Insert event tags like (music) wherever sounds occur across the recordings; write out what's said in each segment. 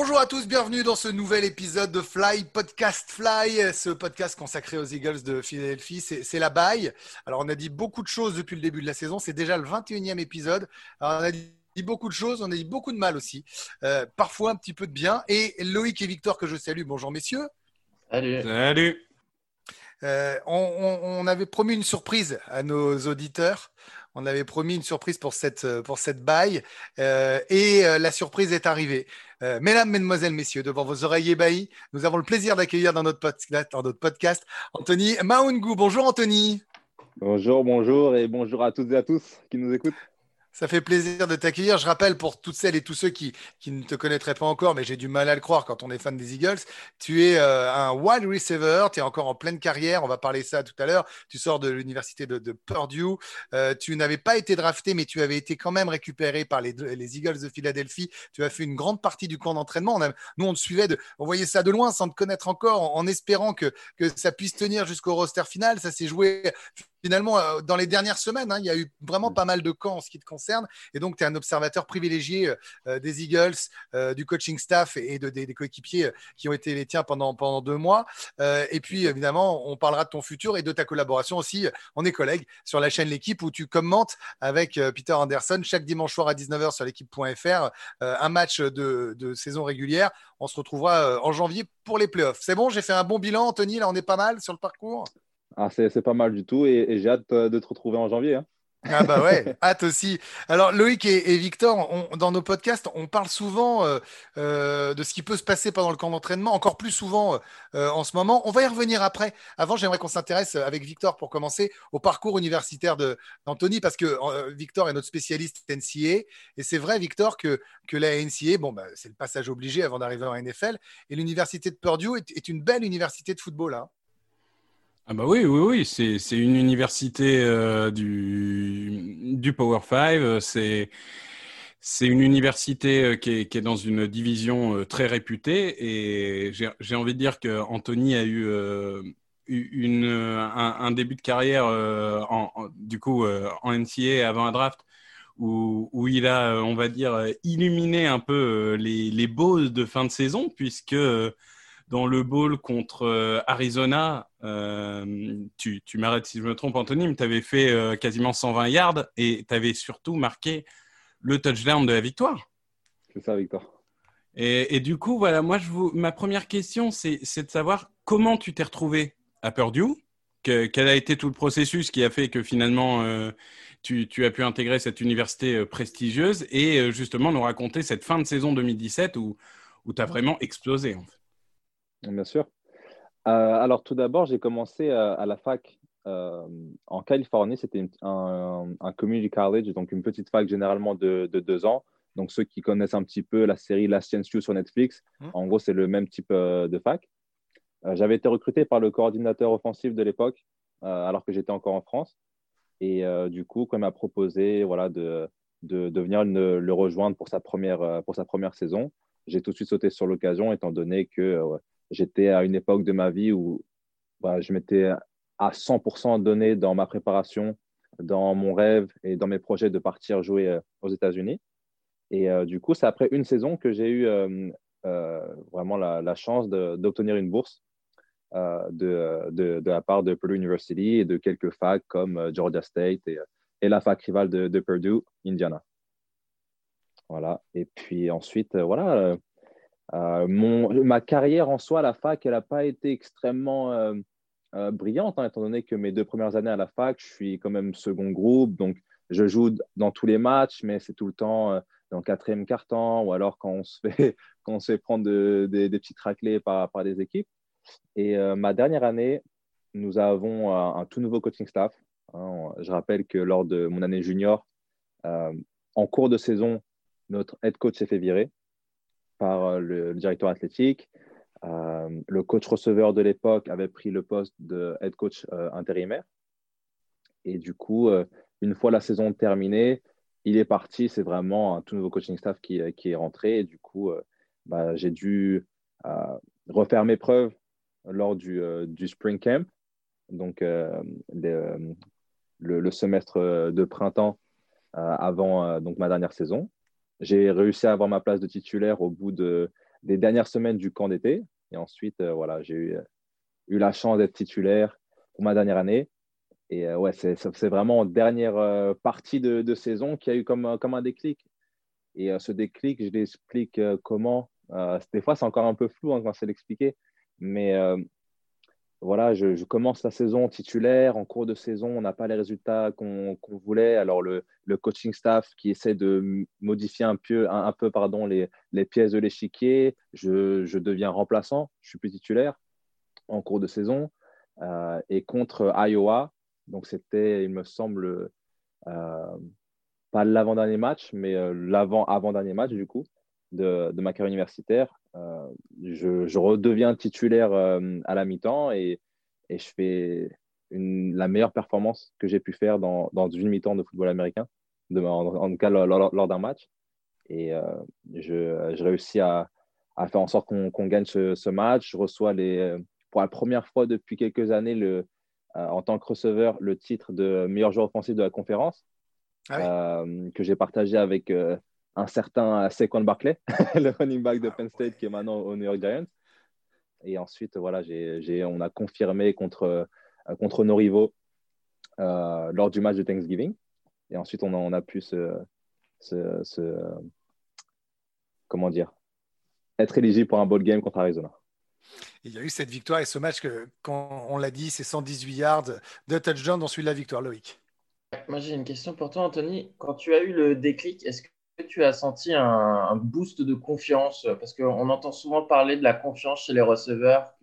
Bonjour à tous, bienvenue dans ce nouvel épisode de Fly Podcast Fly, ce podcast consacré aux Eagles de Philadelphie. C'est c'est la baille. Alors, on a dit beaucoup de choses depuis le début de la saison. C'est déjà le 21e épisode. Alors, on a dit beaucoup de choses, on a dit beaucoup de mal aussi. Euh, parfois un petit peu de bien. Et Loïc et Victor, que je salue. Bonjour, messieurs. Salut. Salut. Euh, on, on- on avait promis une surprise à nos auditeurs. On avait promis une surprise pour cette, pour cette baille. Euh, et euh, la surprise est arrivée. Euh, mesdames, mesdemoiselles, messieurs, devant vos oreilles ébahies, nous avons le plaisir d'accueillir dans notre, podcast, dans notre podcast Anthony Maungu. Bonjour Anthony. Bonjour, bonjour et bonjour à toutes et à tous qui nous écoutent. Ça fait plaisir de t'accueillir. Je rappelle pour toutes celles et tous ceux qui, qui ne te connaîtraient pas encore, mais j'ai du mal à le croire quand on est fan des Eagles, tu es euh, un wide receiver, tu es encore en pleine carrière, on va parler ça tout à l'heure. Tu sors de l'université de, Purdue. Euh, tu n'avais pas été drafté, mais tu avais été quand même récupéré par les, les Eagles de Philadelphie. Tu as fait une grande partie du camp d'entraînement. Nous, on te suivait, on voyait ça de loin sans te connaître encore, en, en espérant que, que ça puisse tenir jusqu'au roster final. Ça s'est joué finalement euh, dans les dernières semaines. hein. il y a eu vraiment pas mal de camps en ce qui te concerne. Et donc, tu es un observateur privilégié euh, des Eagles, euh, du coaching staff et de, des, des coéquipiers euh, qui ont été les tiens pendant, pendant deux mois. Euh, et puis, évidemment, on parlera de ton futur et de ta collaboration aussi. On est collègues sur la chaîne L'équipe où tu commentes avec euh, Peter Anderson chaque dimanche soir à 19h sur l'équipe.fr euh, un match de, de saison régulière. On se retrouvera euh, en janvier pour les playoffs. C'est bon, j'ai fait un bon bilan, Anthony. Là, on est pas mal sur le parcours? Ah, c'est pas mal du tout et, et j'ai hâte euh, de te retrouver en janvier. hein. Ah bah ouais, (laughs) hâte aussi. Alors Loïc et, et Victor, on- dans nos podcasts, on parle souvent euh, euh, de ce qui peut se passer pendant le camp d'entraînement, encore plus souvent euh, en ce moment. On va y revenir après. Avant, j'aimerais qu'on s'intéresse avec Victor pour commencer au parcours universitaire de- d'Anthony, parce que Victor est notre spécialiste NCA. Et c'est vrai, Victor, que, que la NCA, bon, bah, c'est le passage obligé avant d'arriver en NFL. Et l'université de Purdue est, est une belle université de football. Hein. Ah bah oui, oui, oui, c'est une université euh, du, du Power 5. euh, C'est une université euh, qui est, dans une division très réputée et j'ai envie de dire que Anthony a eu une, un, début de carrière en, du coup en NCA avant un draft où, où il a, on va dire, illuminé un peu les, les bowls de fin de saison puisque dans le bowl contre euh, Arizona, euh, tu, tu m'arrêtes si je me trompe, Anthony, mais tu avais fait euh, quasiment 120 yards et tu avais surtout marqué le touchdown de la victoire. C'est ça, Victor. Et, et du coup, voilà, moi, je vous, ma première question, c'est c'est de savoir comment tu t'es retrouvé à Purdue, que- quel a été tout le processus qui a fait que finalement euh, tu, tu as pu intégrer cette université prestigieuse et justement nous raconter cette fin de saison 2017 où, où tu as vraiment explosé. En fait. Bien sûr. Euh, alors, tout d'abord, j'ai commencé euh, à la fac euh, en Californie. C'était un, un community college, donc une petite fac généralement de, de deux ans. Donc, ceux qui connaissent un petit peu la série Last Chance You sur Netflix, Mhm. en gros, c'est le même type euh, de fac. J'avais été recruté par le coordinateur offensif de l'époque, alors que j'étais encore en France. Et du coup, quand il m'a proposé voilà, de, de, de venir le, le rejoindre pour sa première, pour sa première saison, j'ai tout de suite sauté sur l'occasion, étant donné que j'étais à une époque de ma vie où bah, je m'étais à 100% donné dans ma préparation, dans mon rêve et dans mes projets de partir jouer euh, aux États-Unis. Et euh, du coup, c'est après une saison que j'ai eu euh, vraiment la, chance d'obtenir une bourse de, la part de Purdue University et de quelques facs comme Georgia State et, la fac rivale de, Purdue, Indiana. Voilà. Et puis ensuite, voilà, mon, ma carrière en soi à la fac, elle n'a pas été extrêmement euh, euh, brillante, hein, étant donné que mes deux premières années à la fac, je suis quand même second groupe, donc je joue dans tous les matchs, mais c'est tout le temps euh, dans le quatrième quart-temps, ou alors quand on se fait, (laughs) prendre de- de- des petites raclées par, des équipes. Et euh, ma dernière année, nous avons un, tout nouveau coaching staff. hein. je rappelle que lors de mon année junior, euh, en cours de saison, notre head coach s'est fait virer par euh, le, directeur athlétique. le coach receveur de l'époque avait pris le poste de head coach intérimaire. Et du coup, une fois la saison terminée, il est parti. C'est vraiment un tout nouveau coaching staff qui, qui est rentré. Et du coup, bah, j'ai dû refaire mes preuves lors du, du spring camp. Donc, le, le, semestre de printemps avant donc ma dernière saison. J'ai réussi à avoir ma place de titulaire au bout de, des dernières semaines du camp d'été. Et ensuite, euh, voilà, j'ai eu, eu, la chance d'être titulaire pour ma dernière année. Et euh, ouais, c'est vraiment en dernière euh, partie de, saison qu'il y a eu comme, comme un déclic. Et ce déclic, je l'explique comment. des fois, c'est encore un peu flou hein, quand c'est l'expliquer. Mais voilà, je, commence la saison titulaire. En cours de saison, on n'a pas les résultats qu'on voulait. Alors, le, coaching staff qui essaie de modifier un peu, pardon, les, pièces de l'échiquier, je, deviens remplaçant. Je suis plus titulaire en cours de saison. Euh, et contre Iowa, donc c'était, il me semble, euh, pas l'avant-dernier match, mais euh, l'avant-avant-dernier match, du coup, de ma carrière universitaire. Euh, je, redeviens titulaire euh, à la mi-temps et, je fais la meilleure performance que j'ai pu faire dans, une mi-temps de football américain, en, tout cas lors, d'un match. Et euh, je, réussis à, faire en sorte qu'on gagne ce, match. Je reçois les, pour la première fois depuis quelques années le, en tant que receveur le titre de meilleur joueur offensif de la conférence, ah que j'ai partagé avec un certain Saquon Barkley, (laughs) le running back de Penn State qui est maintenant au New York Giants. Et ensuite, voilà, on a confirmé contre, euh, contre nos rivaux euh, lors du match de Thanksgiving. Et ensuite, on a, on a pu se, comment dire, être éligible pour un bowl game contre Arizona. Il y a eu cette victoire et ce match que, quand on l'a dit, c'est 118 yards de touchdown dont suit la victoire, Loïc. Moi, j'ai une question pour toi, Anthony. Quand tu as eu le déclic, est-ce que tu as senti un, boost de confiance? Parce qu'on entend souvent parler de la confiance chez les receveurs.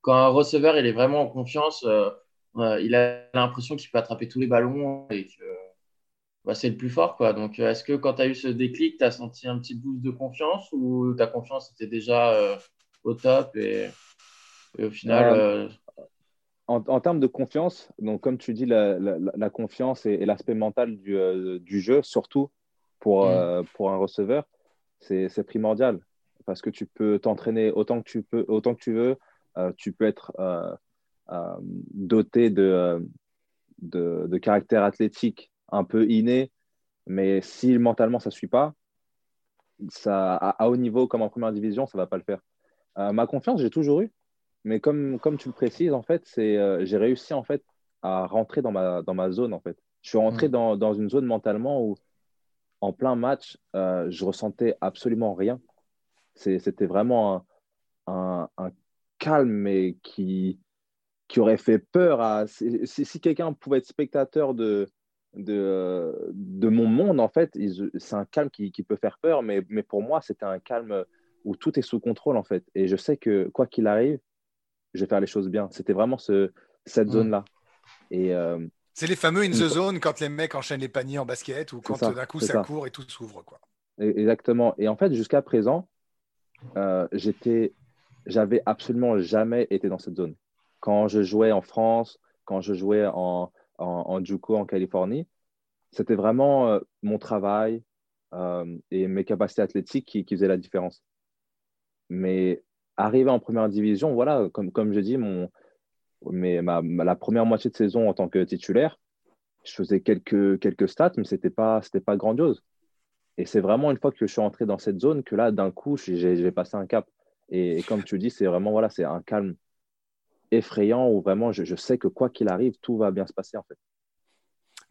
quand un receveur il est vraiment en confiance, euh, euh, il a l'impression qu'il peut attraper tous les ballons et que bah, c'est le plus fort. Quoi. Donc, euh, est-ce que quand tu as eu ce déclic, tu as senti un petit boost de confiance ou ta confiance était déjà au top et, au final. En, termes de confiance, donc comme tu dis, la, confiance et, l'aspect mental du, du, jeu, surtout pour, mm. euh, pour un receveur, c'est primordial parce que tu peux t'entraîner autant que tu peux, autant que tu veux. Euh, tu peux être euh, doté de, de, de, caractère athlétique un peu inné, mais si mentalement ça ne suit pas, ça, à, haut niveau comme en première division, ça ne va pas le faire. ma confiance, j'ai toujours eu, mais comme, comme tu le précises, en fait, c'est j'ai réussi en fait à rentrer dans ma, dans ma zone. En fait. Je suis rentré mm. dans, dans, une zone mentalement où en plein match, euh, je ressentais absolument rien. C'était vraiment un, calme mais qui, qui aurait fait peur à. Si, quelqu'un pouvait être spectateur de, de, de mon monde, en fait, c'est un calme qui, peut faire peur, mais, mais pour moi, c'était un calme où tout est sous contrôle, en fait. Et je sais que quoi qu'il arrive, je vais faire les choses bien. C'était vraiment ce, cette mmh. zone-là. Et, euh, c'est les fameux in the zone quand les mecs enchaînent les paniers en basket ou quand d'un coup ça, court et tout s'ouvre. quoi. Exactement. Et en fait, jusqu'à présent, euh, j'étais, j'avais absolument jamais été dans cette zone. Quand je jouais en France, quand je jouais en, en, en Juco en Californie, c'était vraiment euh, mon travail euh, et mes capacités athlétiques qui, qui, faisaient la différence. Mais arriver en première division, voilà, comme, comme je dis, mon, mais ma, la première moitié de saison en tant que titulaire, je faisais quelques, quelques stats, mais ce n'était pas, pas grandiose. Et c'est vraiment une fois que je suis entré dans cette zone que là, d'un coup, j'ai passé un cap. Et, comme tu dis, c'est vraiment voilà, c'est un calme effrayant où vraiment je, je sais que quoi qu'il arrive, tout va bien se passer en fait.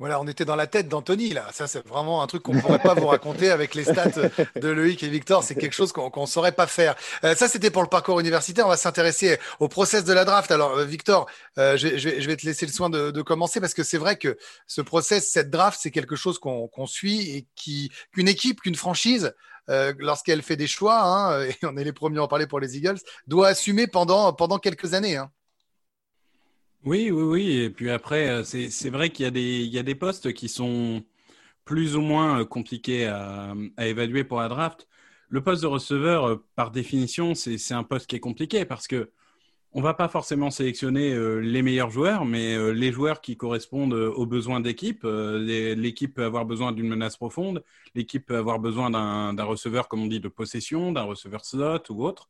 Voilà, on était dans la tête d'Anthony là. Ça, c'est vraiment un truc qu'on ne pourrait pas vous raconter avec les stats de Loïc et Victor. C'est quelque chose qu'on ne saurait pas faire. Euh, ça, c'était pour le parcours universitaire. On va s'intéresser au process de la draft. Alors, euh, Victor, euh, je, vais, te laisser le soin de, commencer parce que c'est vrai que ce process, cette draft, c'est quelque chose qu'on suit et qu'une équipe, qu'une franchise, lorsqu'elle fait des choix, hein, (laughs) et on est les premiers à en parler pour les Eagles, doit assumer pendant, pendant quelques années. Hein. Oui, oui, oui. Et puis après, euh, c'est vrai qu'il y, a des, il y a des postes qui sont plus ou moins euh, compliqués à, à évaluer pour la draft. le poste de receveur, euh, par définition, c'est un poste qui est compliqué parce que on va pas forcément sélectionner les meilleurs joueurs, mais les joueurs qui correspondent aux besoins d'équipe. L'équipe peut avoir besoin d'une menace profonde, l'équipe peut avoir besoin d'un receveur, comme on dit, de possession, d'un receveur slot ou autre.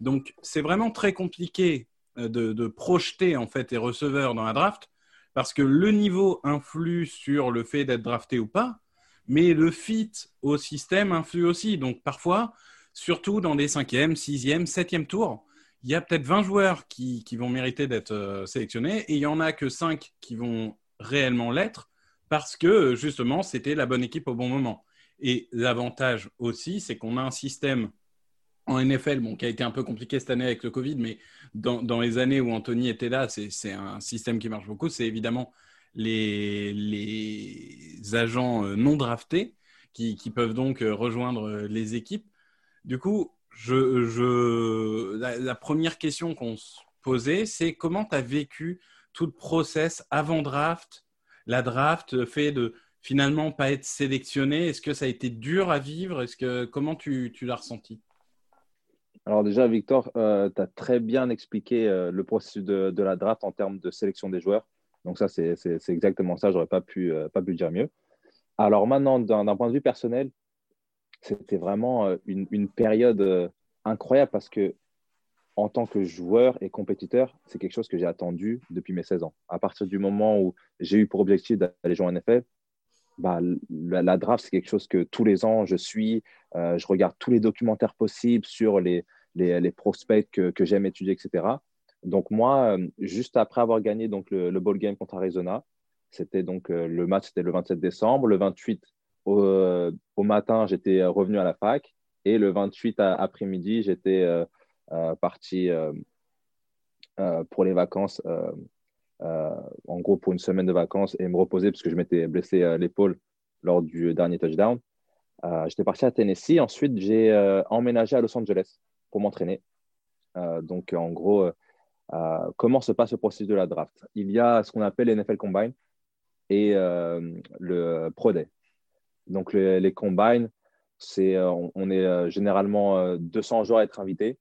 Donc, c'est vraiment très compliqué de, de, projeter en fait les receveurs dans la draft parce que le niveau influe sur le fait d'être drafté ou pas mais le fit au système influe aussi. Donc parfois, surtout dans des cinquième, sixième, septième tours, il y a peut-être 20 joueurs qui, vont mériter d'être euh, sélectionnés et il y en a que 5 qui vont réellement l'être parce que justement c'était la bonne équipe au bon moment. Et l'avantage aussi, c'est qu'on a un système en NFL, bon, qui a été un peu compliqué cette année avec le Covid, mais dans, dans les années où Anthony était là, c'est un système qui marche beaucoup. C'est évidemment les, les agents euh, non draftés qui, qui peuvent donc euh, rejoindre euh, les équipes. Du coup, je, je, la, première question qu'on se posait, c'est comment tu as vécu tout le process avant draft, la draft, fait de finalement pas être sélectionné. Est-ce que ça a été dur à vivre? Est-ce que comment tu, tu l'as ressenti? Alors déjà, Victor, tu as très bien expliqué le processus de, de, la draft en termes de sélection des joueurs. Donc ça, c'est exactement ça. J'aurais pas pu, euh, pas pu dire mieux. Alors maintenant, d'un point de vue personnel, c'était vraiment euh, une, période euh, incroyable parce que en tant que joueur et compétiteur, c'est quelque chose que j'ai attendu depuis mes 16 ans. À partir du moment où j'ai eu pour objectif d'aller jouer en NFL, bah, la, draft, c'est quelque chose que tous les ans, je suis. je regarde tous les documentaires possibles sur les, les, prospects que, j'aime étudier, etc. Donc moi, euh, juste après avoir gagné donc, le, le ball game contre Arizona, c'était donc euh, le match, c'était le 27 décembre. Le 28 euh, au, matin, j'étais revenu à la fac. Et le 28 après-midi, j'étais parti pour les vacances, en gros pour une semaine de vacances et me reposer parce que je m'étais blessé l'épaule lors du dernier touchdown. j'étais parti à Tennessee. Ensuite, j'ai emménagé à Los Angeles pour m'entraîner. donc, en gros, euh, comment se passe le processus de la draft? Il y a ce qu'on appelle NFL Combine et euh, le Pro Day. Donc, les, Combine, c'est, euh, on, est généralement 200 joueurs à être invités.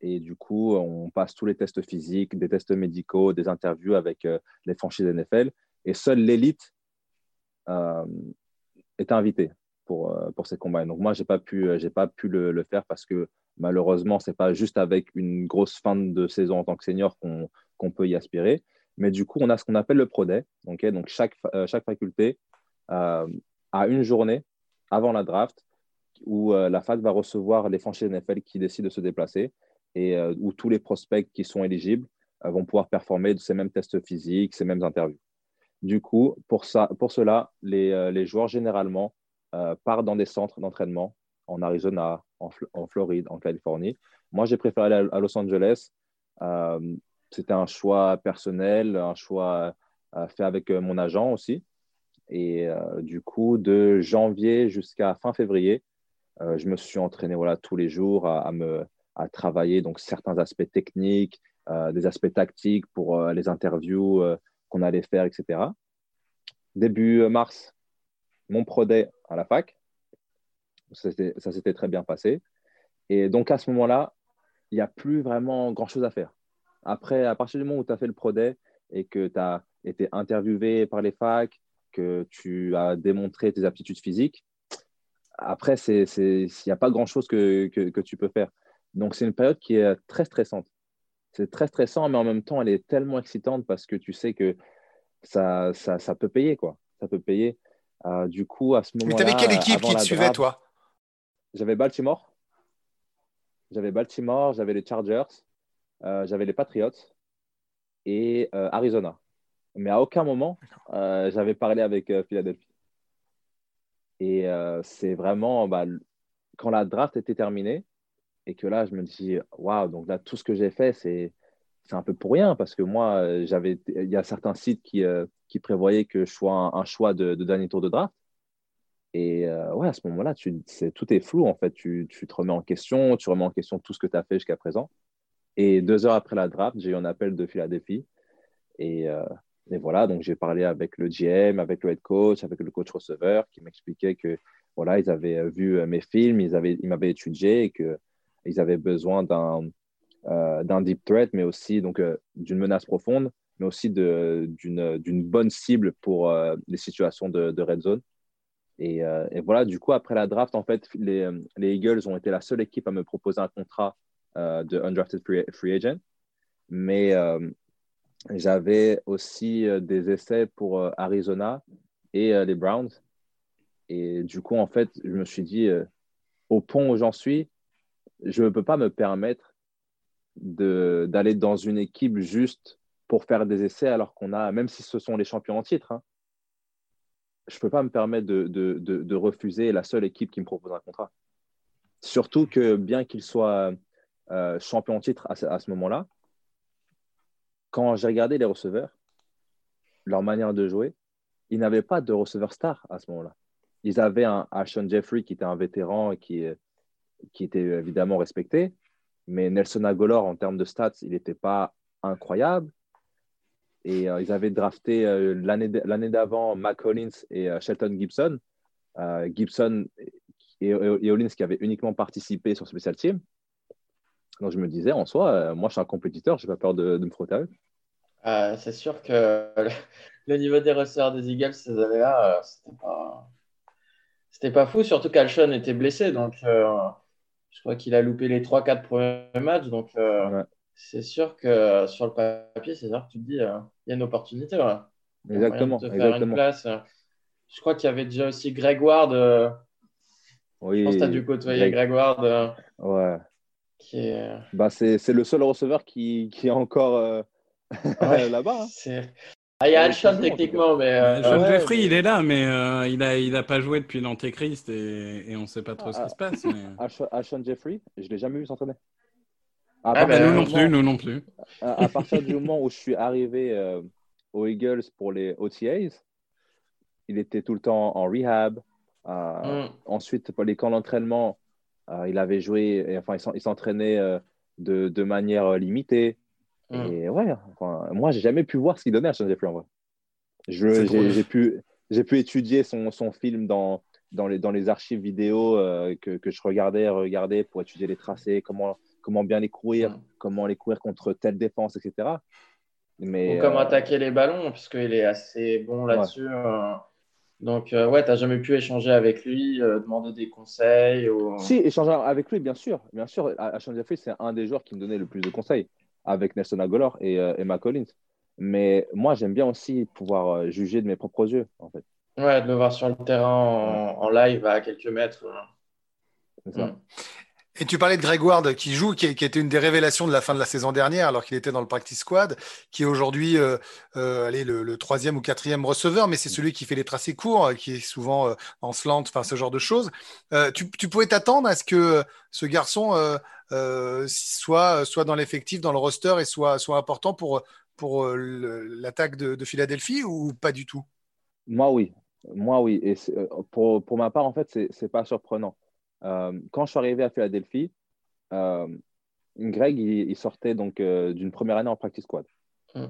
et du coup, on passe tous les tests physiques, des tests médicaux, des interviews avec les franchises NFL. Et seule l'élite est invitée pour, pour ces combines. Donc, moi, je n'ai pas pu, pas pu le, faire parce que Malheureusement, ce n'est pas juste avec une grosse fin de saison en tant que senior qu'on peut y aspirer. Mais du coup, on a ce qu'on appelle le Pro Day. donc, chaque, euh, chaque faculté euh, a une journée avant la draft où euh, la fac va recevoir les franchises NFL qui décident de se déplacer et où tous les prospects qui sont éligibles vont pouvoir performer ces mêmes tests physiques, ces mêmes interviews. Du coup, pour, ça, pour cela, les joueurs généralement partent dans des centres d'entraînement en Arizona, en, Floride, en Californie. Moi, j'ai préféré aller à, Los Angeles. Euh, c'était un choix personnel, un choix euh, fait avec euh, mon agent aussi. Et du coup, de janvier jusqu'à fin février, je me suis entraîné voilà, tous les jours à, me, à travailler donc, certains aspects techniques, des aspects tactiques pour les interviews qu'on allait faire, etc. Début mars, mon pro à la fac. Ça s'était très bien passé. Et donc, à ce moment-là, il n'y a plus vraiment grand-chose à faire. Après, à partir du moment où tu as fait le Pro et que tu as été interviewé par les facs, que tu as démontré tes aptitudes physiques, après, il n'y a pas grand-chose que, que, tu peux faire. Donc, c'est une période qui est très stressante. C'est très stressant, mais en même temps, elle est tellement excitante parce que tu sais que ça, ça, ça peut payer, quoi. Ça peut payer. Euh, du coup, à ce moment-là. Mais quelle équipe qui te suivait, toi? j'avais Baltimore. J'avais Baltimore, j'avais les Chargers, euh, j'avais les Patriots et euh, Arizona. Mais à aucun moment, j'avais parlé avec Philadelphie. Et c'est vraiment bah, quand la draft était terminée et que là, je me dis, waouh, donc là, tout ce que j'ai fait, c'est un peu pour rien parce que moi, j'avais, il y a certains sites qui, qui prévoyaient que je sois un, choix de, de, dernier tour de draft. Et euh, ouais, à ce moment-là, tout est flou en fait. Tu, tu, te remets en question, tu remets en question tout ce que tu as fait jusqu'à présent. Et deux heures après la draft, j'ai eu un appel de Philadelphie. Et, euh, et voilà, donc j'ai parlé avec le GM, avec le head coach, avec le coach receveur qui m'expliquait que voilà, ils avaient vu mes films, ils, avaient, ils m'avaient étudié et qu'ils avaient besoin d'un, d'un deep threat, mais aussi donc, d'une menace profonde, mais aussi d'une, bonne cible pour les situations de, red zone. Et, voilà, du coup, après la draft, en fait, les, les, Eagles ont été la seule équipe à me proposer un contrat de undrafted free, agent. Mais j'avais aussi des essais pour Arizona et les Browns. Et du coup, en fait, je me suis dit, au pont où j'en suis, je ne peux pas me permettre d'aller dans une équipe juste pour faire des essais alors qu'on a, même si ce sont les champions en titre, hein, je ne peux pas me permettre de, de, de, refuser la seule équipe qui me propose un contrat. Surtout que bien qu'il soit euh, champion en titre à, à ce moment-là, quand j'ai regardé les receveurs, leur manière de jouer, ils n'avaient pas de receveur star à ce moment-là. Ils avaient un Ashon Jeffrey qui était un vétéran et qui, qui était évidemment respecté, mais Nelson Agolor, en termes de stats, il n'était pas incroyable. Et euh, ils avaient drafté euh, l'année d'avant Mac Hollins et euh, Shelton Gibson. Gibson et, et, Hollins qui avaient uniquement participé sur Special Team. Donc je me disais, en soi, moi je suis un compétiteur, je n'ai pas peur de, me frotter avec. c'est sûr que (laughs) le niveau des receveurs des Eagles ces années-là, c'était pas... pas fou, surtout qu'Alshon était blessé. Donc je crois qu'il a loupé les 3-4 premiers matchs. Donc c'est sûr que sur le papier, c'est sûr que tu te dis, euh, il y a une opportunité. Exactement. De faire une place. Je crois qu'il y avait déjà aussi Greg Ward. Euh, oui, je pense que tu as dû côtoyer Greg, Ward. Euh, ouais. Qui est... bah, c'est le seul receveur qui, qui est encore (laughs) là-bas. Hein. Ah, il y a Alshon techniquement, mais. Alshon Jeffrey, il est là, mais il n'a il a pas joué depuis l'Antéchrist et, et on ne sait pas trop ce qui se passe. Mais... Alshon Jeffrey, je ne l'ai jamais vu s'entraîner. Ah, bah, nous non plus, nous non plus. À, partir du moment où je suis arrivé euh, aux Eagles pour les OTAs, il était tout le temps en rehab. Euh, mm. Ensuite, pour les camps d'entraînement, euh, il avait joué, et, enfin, il s'entraînait de, de, manière limitée. Mm. Et ouais, enfin, moi, j'ai jamais pu voir ce qu'il donnait à Sean Jeffrey en vrai. J'ai pu, pu étudier son, son film dans, dans, les, dans les archives vidéo que, que, je regardais, regardais pour étudier les tracés, comment comment bien les courir, mm. comment les courir contre telle défense, etc. Mais, Ou comment euh, attaquer les ballons, puisqu'il est assez bon là-dessus. Hein. Donc, euh, ouais, tu n'as jamais pu échanger avec lui, euh, demander des conseils ou... Si, échanger avec lui, bien sûr. Bien sûr, Ashon Jeffrey, c'est un des joueurs qui me donnait le plus de conseils, avec Nelson Agolor et Emma Collins. Mais moi, j'aime bien aussi pouvoir juger de mes propres yeux, en fait. Ouais, de le voir sur le terrain en, live à quelques mètres. C'est ça. Mm. Et tu parlais de Greg Ward qui joue, qui, était une des révélations de la fin de la saison dernière, alors qu'il était dans le practice squad, qui est aujourd'hui euh, euh, le, troisième ou quatrième receveur, mais c'est celui qui fait les tracés courts, qui est souvent euh, en slant, enfin ce genre de choses. Tu, tu, pouvais t'attendre à ce que ce garçon soit, soit dans l'effectif, dans le roster et soit, soit important pour, pour l'attaque de, de, Philadelphie ou pas du tout? Moi, oui. Moi, oui. Et pour, pour ma part, en fait, c'est pas surprenant. Euh, quand je suis arrivé à Philadelphie, euh, Greg, il, sortait donc euh, d'une première année en practice squad. Mm.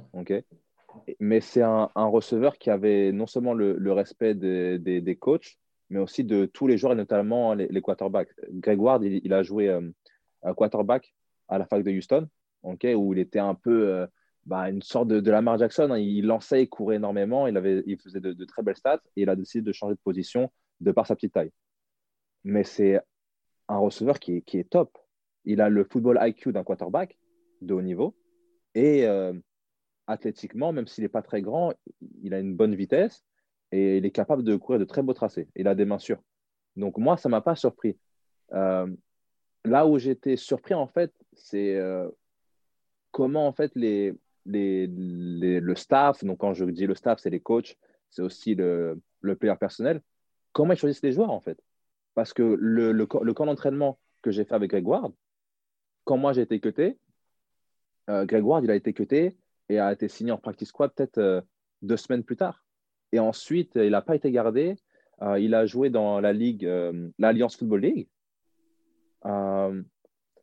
Mais c'est un, receveur qui avait non seulement le, respect des, des, coachs, mais aussi de tous les joueurs et notamment les, quarterbacks. Greg Ward, il, a joué quarterback à la fac de Houston, où il était un peu bah, une sorte de, Lamar Jackson. Hein. Il lançait, il courait énormément, il, avait, il faisait de, de, très belles stats et il a décidé de changer de position de par sa petite taille mais c'est un receveur qui est, qui est, top. Il a le football IQ d'un quarterback de haut niveau et euh, athlétiquement, même s'il n'est pas très grand, il a une bonne vitesse et il est capable de courir de très beaux tracés. Il a des mains sûres. Donc moi, ça ne m'a pas surpris. Euh, là où j'étais surpris, en fait, c'est euh, comment en fait les, les, le staff, donc quand je dis le staff, c'est les coachs, c'est aussi le, le player personnel, comment ils choisissent les joueurs en fait. Parce que le, camp d'entraînement que j'ai fait avec Greg Ward, quand moi j'ai été cuté, euh, Greg Ward, il a été cuté et a été signé en practice squad peut-être euh, deux semaines plus tard. Et ensuite, il n'a pas été gardé. Euh, il a joué dans la ligue, l'Alliance Football League. on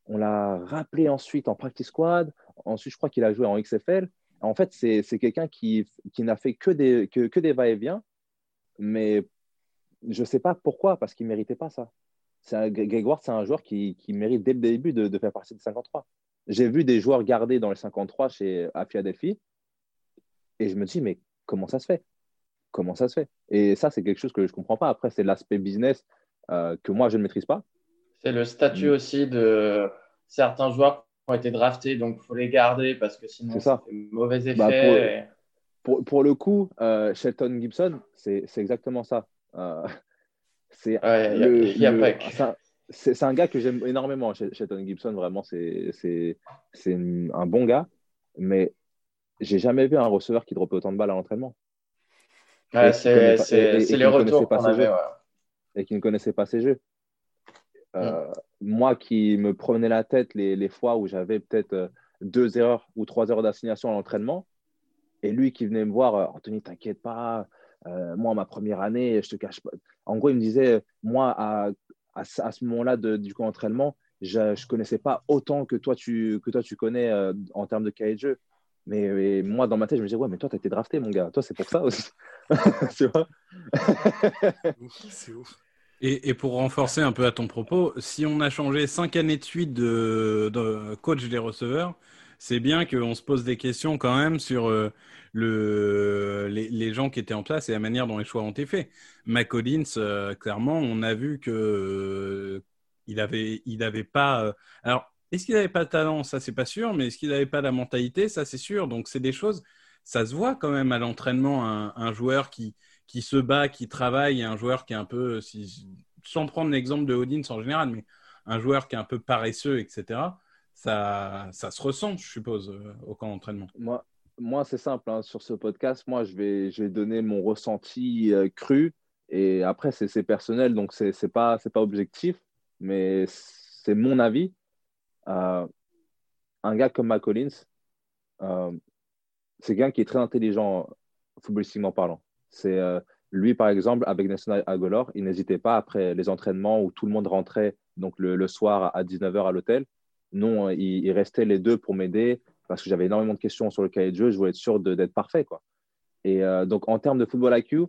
l'a rappelé ensuite en practice squad. Ensuite, je crois qu'il a joué en XFL. En fait, c'est quelqu'un qui, qui n'a fait que des, que des va-et-vient. Mais je sais pas pourquoi, parce qu'il méritait pas ça. Un- Greg Ward, c'est un joueur qui, qui mérite dès le début de, de faire partie des 53. J'ai vu des joueurs gardés dans les 53 chez, à Philadelphie et je me dis, mais comment ça se fait? Comment ça se fait? Et ça, c'est quelque chose que je comprends pas. Après, c'est l'aspect business euh, que moi, je ne maîtrise pas. C'est le statut Mm. aussi de certains joueurs qui ont été draftés, donc il faut les garder parce que sinon C'est mauvais effet. Bah, pour- et- Pour, pour le coup, euh, Shelton Gibson, c'est exactement ça. Euh, c'est Ouais, un- gars que j'aime énormément, Shel- Shelton Gibson. Vraiment, c'est un bon gars. Mais j'ai jamais vu un receveur qui dropait autant de balles à l'entraînement Ouais, c'est les retours pas qu'on avait. ouais. et qui ne connaissait pas ses jeux. Euh, Moi qui me prenais la tête les, les fois où j'avais peut-être euh, deux erreurs ou trois erreurs d'assignation à l'entraînement, et lui qui venait me voir, Anthony, t'inquiète pas, euh, moi, ma première année, je te cache pas. En gros, il me disait, moi, à, à, ce- à ce moment-là de- du camp d'entraînement, je ne connaissais pas autant que toi, tu, que toi, tu connais euh, en termes de cahier de jeu. Mais, mais moi, dans ma tête, je me disais, ouais, mais toi, tu as été drafté, mon gars. Toi, c'est pour ça aussi. (laughs) tu vois C'est ouf. Et, et pour renforcer un peu à ton propos, si on a changé cinq années de suite de, de coach des receveurs, c'est bien qu'on se pose des questions quand même sur euh, le, les, gens qui étaient en place et la manière dont les choix ont été faits. McCollins, euh, clairement, on a vu que euh, il pas. euh, alors, est-ce qu'il n'avait pas de talent? Ça, c'est pas sûr, mais est-ce qu'il n'avait pas la mentalité? Ça, c'est sûr. Donc, c'est des choses. Ça se voit quand même à l'entraînement un, joueur qui qui se bat, qui travaille, et un joueur qui est un peu, si- sans prendre l'exemple de Odins en général, mais un joueur qui est un peu paresseux, etc., ça, ça se ressent, je suppose, euh, au camp d'entraînement. Moi, moi c'est simple. hein. Sur ce podcast, moi, je vais, je vais donner mon ressenti euh, cru. Et après, c'est personnel, donc c'est c'est pas, pas objectif, mais c'est mon avis. Euh, un gars comme McCollins, euh, c'est quelqu'un qui est très intelligent, footballistiquement parlant. Lui, par exemple, avec Nelson Agolor, il n'hésitait pas après les entraînements où tout le monde rentrait donc le, le soir à 19h à l'hôtel. Non, il, il restait les deux pour m'aider parce que j'avais énormément de questions sur le cahier de jeu. Je voulais être sûr de- d'être parfait. Quoi. Et euh, donc, en termes de football IQ,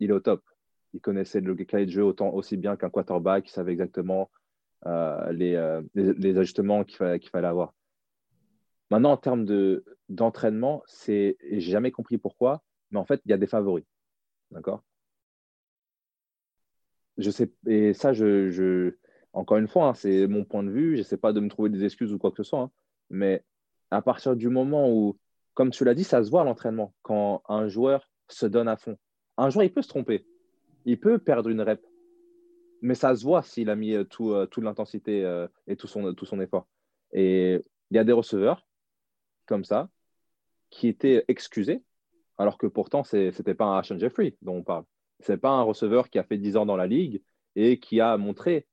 il est au top. Il connaissait le cahier de jeu autant aussi bien qu'un quarterback. Il savait exactement euh, les, euh, les, ajustements qu'il fallait, avoir. Maintenant, en termes de- d'entraînement, c'est et j'ai jamais compris pourquoi, mais en fait, il y a des favoris. D'accord? Je sais, et ça, je- encore une fois, hein, c'est mon point de vue. Je sais pas de me trouver des excuses ou quoi que ce soit, hein, mais à partir du moment où, comme tu l'as dit, ça se voit à l'entraînement, quand un joueur se donne à fond. Un joueur, il peut se tromper, il peut perdre une rep, mais ça se voit s'il a mis euh, tout, euh, toute l'intensité euh, et tout son, tout son effort. Et il y a des receveurs comme ça qui étaient excusés, alors que pourtant, ce n'était pas un Ashton Jeffrey dont on parle. Ce n'est pas un receveur qui a fait 10 ans dans la ligue et qui a montré.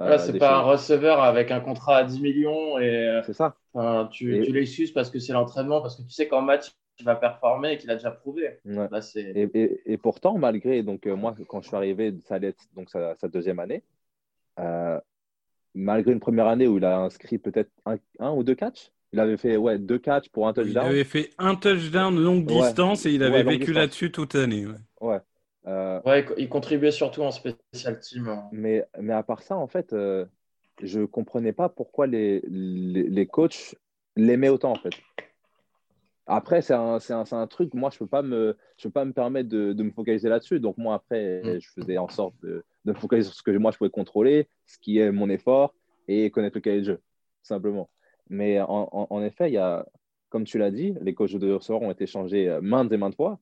Euh, Là, c'est des pas un receveur avec un contrat à 10 millions et euh, C'est ça. tu, Et- tu l'excuses parce que c'est l'entraînement, parce que tu sais qu'en match, il va performer et qu'il a déjà prouvé. Ouais. Là, c'est. Et, et- et pourtant, malgré, donc euh, moi, quand je suis arrivé, ça allait être donc, sa, sa deuxième année, euh, malgré une première année où il a inscrit peut-être un, un ou deux catchs, il avait fait ouais, deux catchs pour un Il touchdown. avait fait un touchdown longue Ouais. distance et il avait vécu là-dessus toute l'année. ouais. Euh, Ouais, il contribuait surtout en spécial team. hein. mais, mais à part ça, en fait, euh, je ne comprenais pas pourquoi les, les, les coachs l'aimaient autant, en fait. Après, c'est un, un, un truc, moi, je ne peux, pas me- je peux pas me permettre de, de me focaliser là-dessus. Donc, moi, après, Mm. je faisais en sorte de, de me focaliser sur ce que moi, je pouvais contrôler, ce qui est mon effort, et connaître le cahier de jeu, simplement. Mais en, en- en effet, il y a, comme tu l'as dit, les coachs de receveurs ont été changés euh, maintes et maintes fois.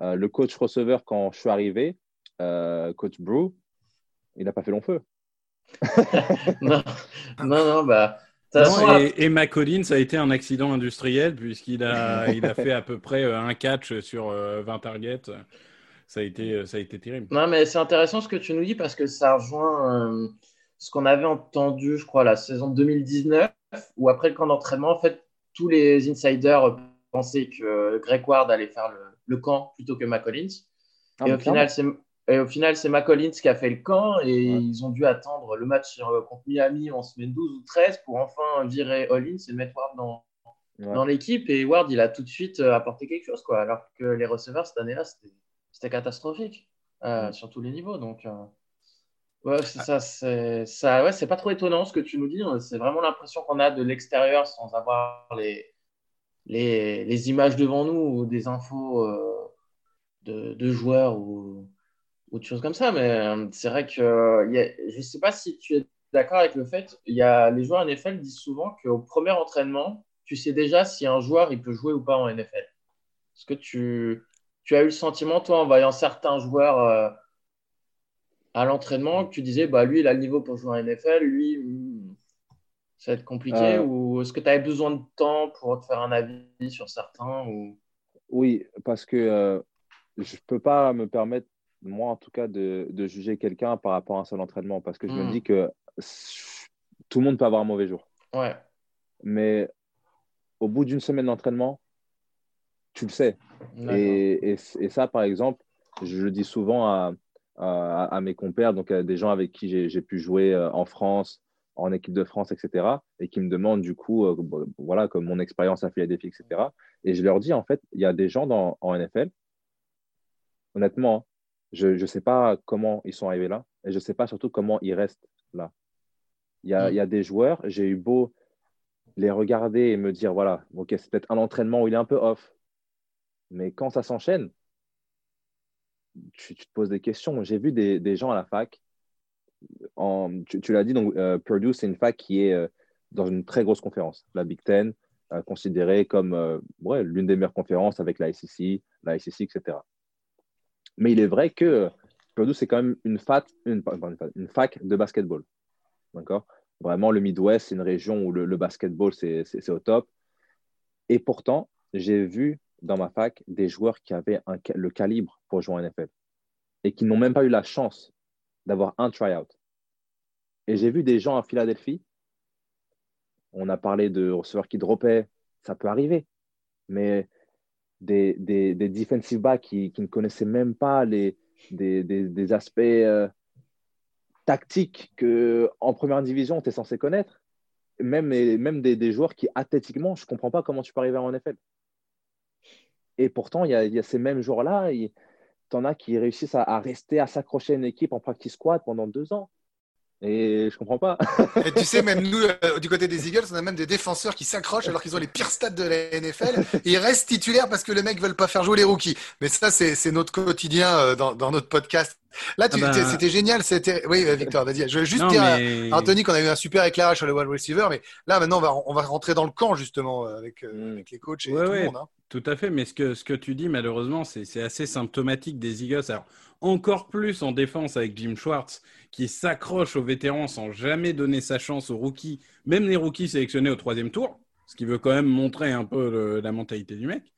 Euh, le coach receveur, quand je suis arrivé, euh, coach Brew, il n'a pas fait long feu. (laughs) non, non, non, bah. de toute Non, façon, et, et McCollins a été un accident industriel puisqu'il a, (laughs) il a fait à peu près euh, un catch sur euh, 20 targets. Ça a été, ça a été terrible. Non, mais c'est intéressant ce que tu nous dis parce que ça rejoint euh, ce qu'on avait entendu, je crois, la saison 2019, où après le camp d'entraînement, en fait, tous les insiders pensaient que Greg Ward allait faire le, le camp plutôt que McCollins. Ah, et, au final, c'est, et au final, c'est McCollins qui a fait le camp et Ouais. ils ont dû attendre le match euh, contre Miami en semaine 12 ou 13 pour enfin virer Hollins et mettre Ward dans, Ouais. dans l'équipe. Et Ward, il a tout de suite euh, apporté quelque chose, quoi. Alors que les receveurs cette année-là, c'était, catastrophique. euh, sur tous les niveaux. Donc, euh, ouais, c'est ça, c'est ça, ouais, c'est pas trop étonnant ce que tu nous dis. C'est vraiment l'impression qu'on a de l'extérieur sans avoir les, les, images devant nous ou des infos euh, de, joueurs ou, ou de choses comme ça. Mais euh, c'est vrai que euh, je sais pas si tu es d'accord avec le fait, y a, les joueurs NFL disent souvent qu'au premier entraînement, tu sais déjà si un joueur il peut jouer ou pas en NFL. Est-ce que tu, tu as eu le sentiment, toi, en voyant certains joueurs à l'entraînement, que tu disais, bah, lui, il a le niveau pour jouer en NFL, lui, ça va être compliqué, Euh. ou est-ce que tu avais besoin de temps pour te faire un avis sur certains ou... Oui, parce que euh, je ne peux pas me permettre, moi en tout cas, de, de juger quelqu'un par rapport à un seul entraînement, parce que je me dis que tout le monde peut avoir un mauvais jour. Ouais, Mais au bout d'une semaine d'entraînement, tu le sais. Et, et, et ça, par exemple, je le dis souvent à, à, à mes compères, donc à des gens avec qui j'ai j'ai pu jouer euh, en France, en équipe de France, etc., et qui me demandent du coup, euh, voilà, comme mon expérience à Philadelphie, etc. Et je leur dis, en fait, il y a des gens dans, en NFL, honnêtement, je ne sais pas comment ils sont arrivés là, et je ne sais pas surtout comment ils restent là. Il y a, Mm. il y a des joueurs, j'ai eu beau les regarder et me dire, voilà, ok, c'est peut-être un entraînement où il est un peu off, mais quand ça s'enchaîne, tu, tu te poses des questions. J'ai vu des, des gens à la fac, tu, l'as dit, donc euh, Purdue, c'est une fac qui est euh, dans une très grosse conférence, la Big Ten, euh, considérée comme l'une des meilleures conférences avec la SEC, la SEC, etc. Mais il est vrai que Purdue, c'est quand même une, fat, une, fac- de basketball. D'accord? Vraiment, le Midwest, c'est une région où le, le basketball, c'est au top. Et pourtant, j'ai vu dans ma fac des joueurs qui avaient le calibre pour jouer en NFL et qui n'ont même pas eu la chance d'avoir un tryout. Et j'ai vu des gens à Philadelphie, on a parlé de receveurs qui droppaient, ça peut arriver, mais des, des, des defensive backs qui, ne connaissaient même pas les, des, des, aspects euh, tactiques que en première division, tu es censé connaître. Même, même des, joueurs qui, athlétiquement, je ne comprends pas comment tu peux arriver en NFL. Et pourtant, il y y a ces mêmes joueurs-là, tu en as qui réussissent à, à rester, à s'accrocher à une équipe en practice squad pendant deux ans. Et je comprends pas. (laughs) Et tu sais, même nous, euh, du côté des Eagles, on a même des défenseurs qui s'accrochent alors qu'ils ont les pires stats de la NFL et ils restent titulaires parce que les mecs ne veulent pas faire jouer les rookies. Mais ça, c'est c'est notre quotidien euh, dans, dans notre podcast. Là, tu- Ah bah- t'es- c'était génial. C'était oui, euh, Victor, vas-y. Je veux juste Non, dire à- mais- à Anthony qu'on a eu un super éclairage sur le wide receiver, mais là, maintenant, on va, on va rentrer dans le camp justement avec, euh, Mm. avec les coachs et Ouais, tout ouais. le monde. hein. Tout à fait, mais ce que, ce que tu dis, malheureusement, c'est c'est assez symptomatique des Eagles. Alors, encore plus en défense avec Jim Schwartz, qui s'accroche aux vétérans sans jamais donner sa chance aux rookies, même les rookies sélectionnés au troisième tour, ce qui veut quand même montrer un peu le- la mentalité du mec.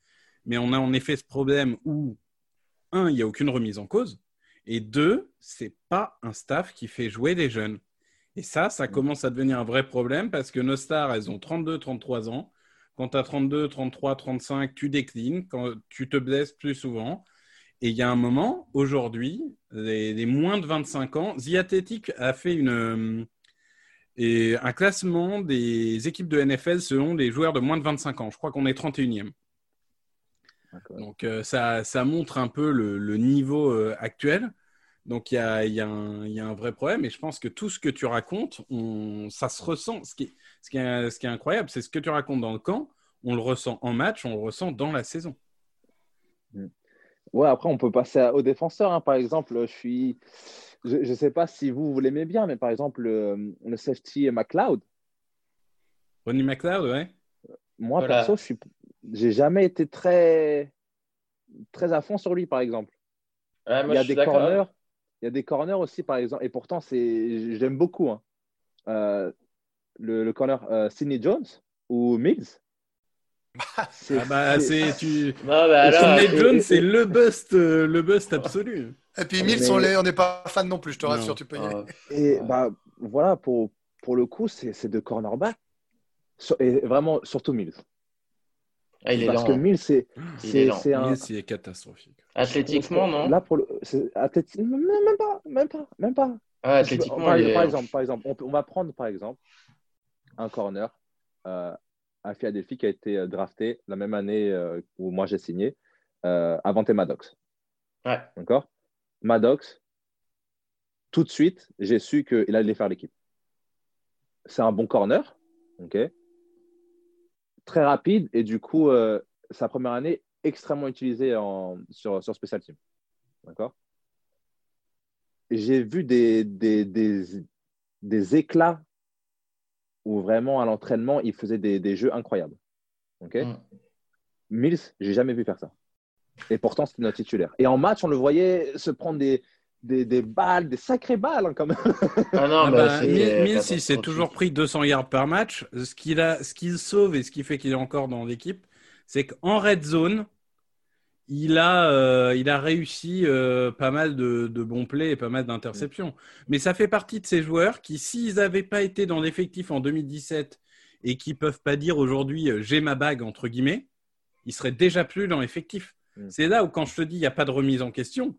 Mais on a en effet ce problème où, un, il n'y a aucune remise en cause, et deux, c'est pas un staff qui fait jouer les jeunes. Et ça, ça commence à devenir un vrai problème parce que nos stars, elles ont 32, 33 ans. Quand tu as 32, 33, 35, tu déclines, quand tu te blesses plus souvent. Et il y a un moment, aujourd'hui, les, les moins de 25 ans, The Athletic a fait une, euh, et un classement des équipes de NFL selon les joueurs de moins de 25 ans. Je crois qu'on est 31e. D'accord. Donc euh, ça, ça montre un peu le, le niveau euh, actuel. Donc il y a, il y a un il y a un vrai problème et je pense que tout ce que tu racontes, on, ça se ressent. Ce qui est, ce qui est, ce qui est incroyable, c'est ce que tu racontes dans le camp, on le ressent en match, on le ressent dans la saison. Ouais, après, on peut passer à- aux défenseurs. hein. Par exemple, je suis. Je ne sais pas si vous, vous l'aimez bien, mais par exemple, le, le safety McLeod, Ronnie McLeod, ouais. moi, Voilà. perso, je suis. J'ai jamais été très, très à fond sur lui, par exemple. Ouais, moi, il y a des corners. Il y a des corners aussi, par exemple. Et pourtant, c'est, j'aime beaucoup. hein. Euh, le, le corner euh, Sidney Jones ou Mills. C'est- Ah bah c'est- c'est tu. Non, bah, alors, Sidney Jones, et- c'est le bust, euh, le bust absolu. Et puis Mills, Mais- on n'est pas fan non plus, je te Non. rassure, tu peux y aller. euh, Et bah, voilà, pour, pour le coup, c'est c'est de cornerback. Sur- Et vraiment, surtout Mills. ah, il est Parce lent. que hein. Mills, c'est Il est c'est- un. C'est catastrophique. Athlétiquement, non? Là, pour le. Même pas, même pas, même pas. Que, athlétiquement, par, il est par exemple, par exemple on, peut- on va prendre par exemple un corner euh, à Philadelphie qui a été euh, drafté la même année euh, où moi j'ai signé, Avante Maddox. Ouais. D'accord? Maddox, tout de suite, j'ai su qu'il allait faire l'équipe. C'est un bon corner, ok? Très rapide et du coup, euh, sa première année extrêmement utilisée en, sur, sur Special Team. D'accord? J'ai vu des, des, des, des, éclats où vraiment à l'entraînement, il faisait des, des, jeux incroyables. ok mm. Mills, j'ai jamais vu faire ça. Et pourtant, c'était notre titulaire. Et en match, on le voyait se prendre des, des, des, balles, des sacrées balles hein, quand même. Ah non, ah bah, Mills, il s'est toujours pris 200 yards par match. Ce qu'il a, ce qu'il sauve et ce qui fait qu'il est encore dans l'équipe, c'est qu'en red zone, il a, euh, il a réussi euh, pas mal de, de, bons plays et pas mal d'interceptions. Mais ça fait partie de ces joueurs qui, s'ils n'avaient pas été dans l'effectif en 2017 et qui peuvent pas dire aujourd'hui euh, j'ai ma bague entre guillemets, ils seraient déjà plus dans l'effectif. Mm. C'est là où quand je te dis il n'y a pas de remise en question,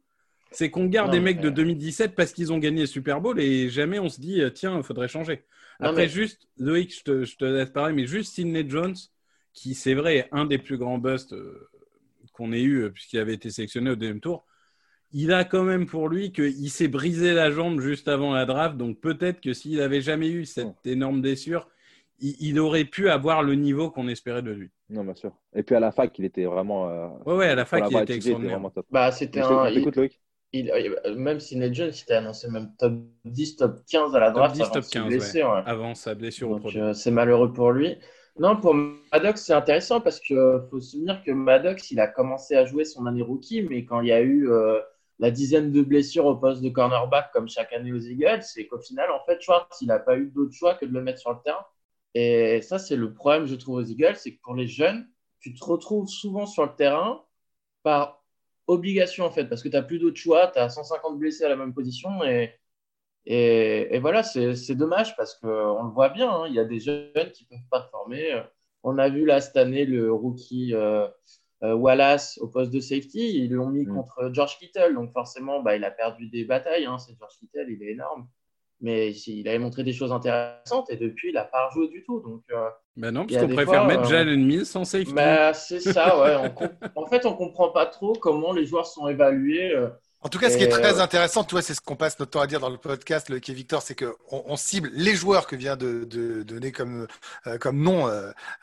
c'est qu'on garde des mecs de 2017 parce qu'ils ont gagné le Super Bowl et jamais on se dit, tiens, il faudrait changer. Après, juste, Loïc, je te, je te, laisse parler, mais juste Sidney Jones, qui c'est vrai est un des plus grands busts qu'on ait eu euh, puisqu'il avait été sélectionné au deuxième tour. Il a quand même pour lui qu'il s'est brisé la jambe juste avant la draft, donc peut-être que s'il n'avait jamais eu cette énorme blessure, il, aurait pu avoir le niveau qu'on espérait de lui. Non, bien sûr. Et puis à la fac, il était vraiment. ouais, ouais, à la fac, il était extraordinaire. Bah, c'était un. Écoute, Loïc? Il, euh, même si Ned Jones était annoncé même top 10, top 15 à la draft 10, top 15, avant sa blessure au euh, C'est malheureux pour lui. Non, pour Maddox, c'est intéressant parce qu'il euh, faut se souvenir que Maddox, il a commencé à jouer son année rookie, mais quand il y a eu la dizaine de blessures au poste de cornerback comme chaque année aux Eagles, c'est qu'au final, en fait, Schwartz, il n'a pas eu d'autre choix que de le mettre sur le terrain. Et ça, c'est le problème, je trouve, aux Eagles, c'est que pour les jeunes, tu te retrouves souvent sur le terrain par obligation en fait, parce que tu n'as plus d'autre choix, tu as 150 blessés à la même position et, et, voilà, c'est dommage parce qu'on le voit bien, hein, il y a des jeunes qui ne peuvent pas former. On a vu là cette année le rookie euh, euh, Wallace au poste de safety, ils l'ont mis mm. contre George Kittle, donc forcément bah, il a perdu des batailles, hein, c'est George Kittle, il est énorme mais il avait montré des choses intéressantes et depuis, il n'a pas rejoué du tout. Donc, euh, ben non, parce qu'on préfère mettre euh, Jalen Mills sans safety. Bah, c'est ça, ouais. (laughs) en fait, on ne comprend pas trop comment les joueurs sont évalués. Euh, en tout cas, ce qui est très intéressant, toi, c'est ce qu'on passe notre temps à dire dans le podcast, le Key Victor, c'est qu'on on cible les joueurs que vient de, de, donner comme, comme nom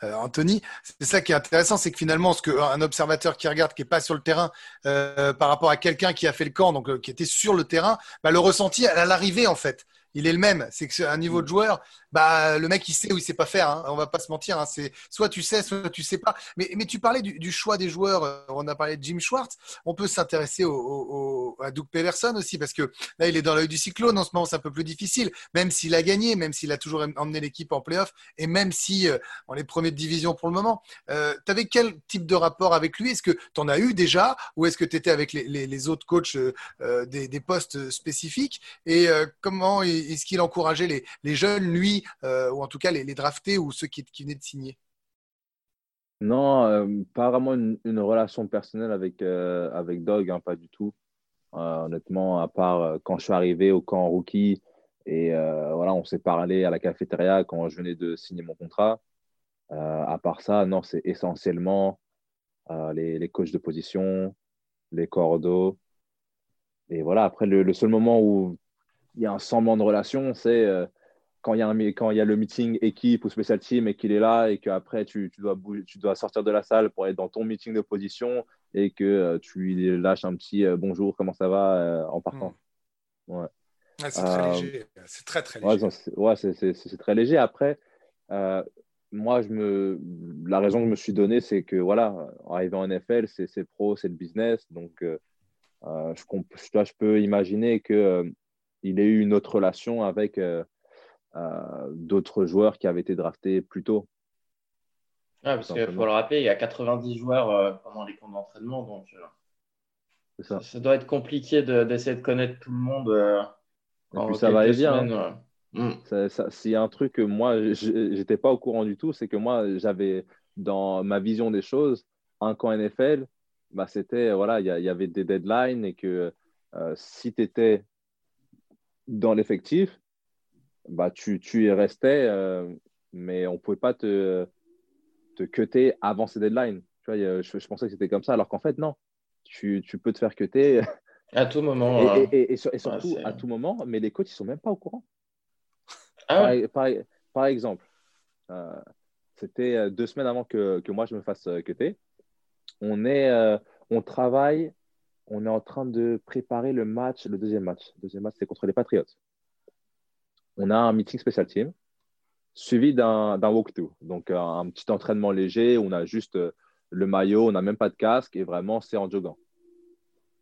Anthony. C'est ça qui est intéressant, c'est que finalement, ce qu'un observateur qui regarde, qui n'est pas sur le terrain, par rapport à quelqu'un qui a fait le camp, donc qui était sur le terrain, bah, le ressenti à l'arrivée, en fait il est le même. C'est que un niveau de joueur, bah le mec il sait ou il sait pas faire. Hein. On va pas se mentir. Hein. C'est soit tu sais, soit tu sais pas. Mais, mais tu parlais du, choix des joueurs. Euh, on a parlé de Jim Schwartz. On peut s'intéresser à Doug Peterson aussi parce que là il est dans l'œil du cyclone. En ce moment c'est un peu plus difficile. Même s'il a gagné, même s'il a toujours emmené l'équipe en playoff et même si euh, on est premier de division pour le moment. Euh, tu avais quel type de rapport avec lui? Est-ce que tu en as eu déjà? Ou est-ce que tu étais avec les, autres coachs euh, des, postes spécifiques? Et comment est-ce qu'il encourageait les jeunes lui euh, ou en tout cas les, draftés ou ceux qui, venaient de signer Non, euh, pas vraiment une, relation personnelle avec, euh, avec Dog, hein, pas du tout. honnêtement, à part quand je suis arrivé au camp rookie et voilà, on s'est parlé à la cafétéria quand je venais de signer mon contrat. à part ça, non, c'est essentiellement les, les, coachs de position, les cordeaux. Et voilà, après, le, le, seul moment où il y a un semblant de relation, c'est quand il y a, un, quand il y a le meeting équipe ou special team et qu'il est là et qu'après tu, tu, dois tu dois sortir de la salle pour être dans ton meeting de position et que euh, tu lui lâches un petit euh, bonjour, comment ça va euh, en partant. Hmm. Ouais. c'est très léger. C'est très, très léger. Ouais, c'est très léger. Après, moi, je me... la raison que je me suis donnée, c'est que voilà, arriver en NFL, c'est pro, c'est le business. Donc, je, je, peux imaginer qu'il il ait eu une autre relation avec d'autres joueurs qui avaient été draftés plus tôt. parce qu'il faut le rappeler, il y a 90 joueurs euh, pendant les camps d'entraînement, donc euh, ça. ça. doit être compliqué d'essayer de, connaître tout le monde. Euh, et puis ça va aller bien. Hein. Mm. S'il y a un truc que moi, j'étais pas au courant du tout, c'est que moi, j'avais dans ma vision des choses, un camp NFL, bah, c'était, voilà, il y, y, avait des deadlines et que si tu étais dans l'effectif, bah, tu, tu y restais, euh, mais on ne pouvait pas te, te cutter avant ces deadlines. Tu vois, je, je, pensais que c'était comme ça, alors qu'en fait, non. Tu, tu, peux te faire cutter À tout moment. Et, et- et- et sur- et surtout, à tout moment, mais les coachs, ils sont même pas au courant. Ah ouais. Par, par- par exemple, euh, c'était euh, deux semaines avant que, que moi je me fasse cutter. On est, euh, on travaille, on est en train de préparer le match, le deuxième match. Le deuxième match, c'est contre les Patriots. On a un meeting special team suivi d'un walkthrough. Donc, euh, un petit entraînement léger. On a juste euh, le maillot, on n'a même pas de casque et vraiment, c'est en joggant.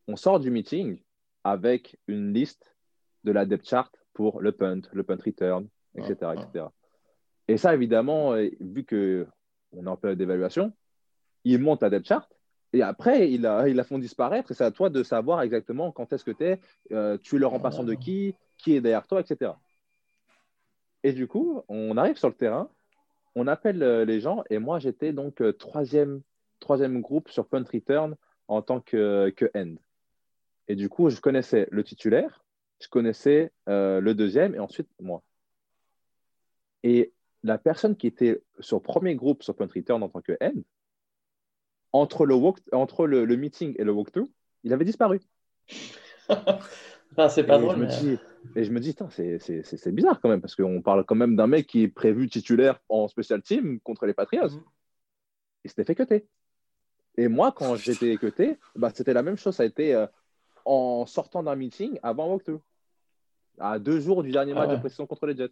On sort du meeting avec une liste de la depth chart pour le punt, le punt return, etc. Et ça, évidemment, euh, vu qu'on est en période d'évaluation, ils montent la depth chart et après, ils la, ils la font disparaître et c'est à toi de savoir exactement quand est-ce que tu es, tu es le remplaçant de qui, qui est derrière toi, etc. Et du coup, on arrive sur le terrain, on appelle euh, les gens et moi, j'étais donc euh, troisième, groupe sur punt return en tant que, que end. Et du coup, je connaissais le titulaire, je connaissais euh, le deuxième et ensuite moi. Et la personne qui était sur premier groupe sur punt return en tant que end, entre le, walk, entre le, le meeting et le walkthrough, il avait disparu. (laughs) Enfin, c'est pas et, drôle. je me mais- dis, et je me dis, Tain, c'est- bizarre quand même, parce qu'on parle quand même d'un mec qui est prévu titulaire en special team contre les Patriots. Mhm. Il s'était fait cuter. Et moi, quand j'étais cuté, bah, c'était la même chose. Ça a été euh, en sortant d'un meeting avant walkthrough. À deux jours du dernier Ah match ouais. de précision contre les Jets.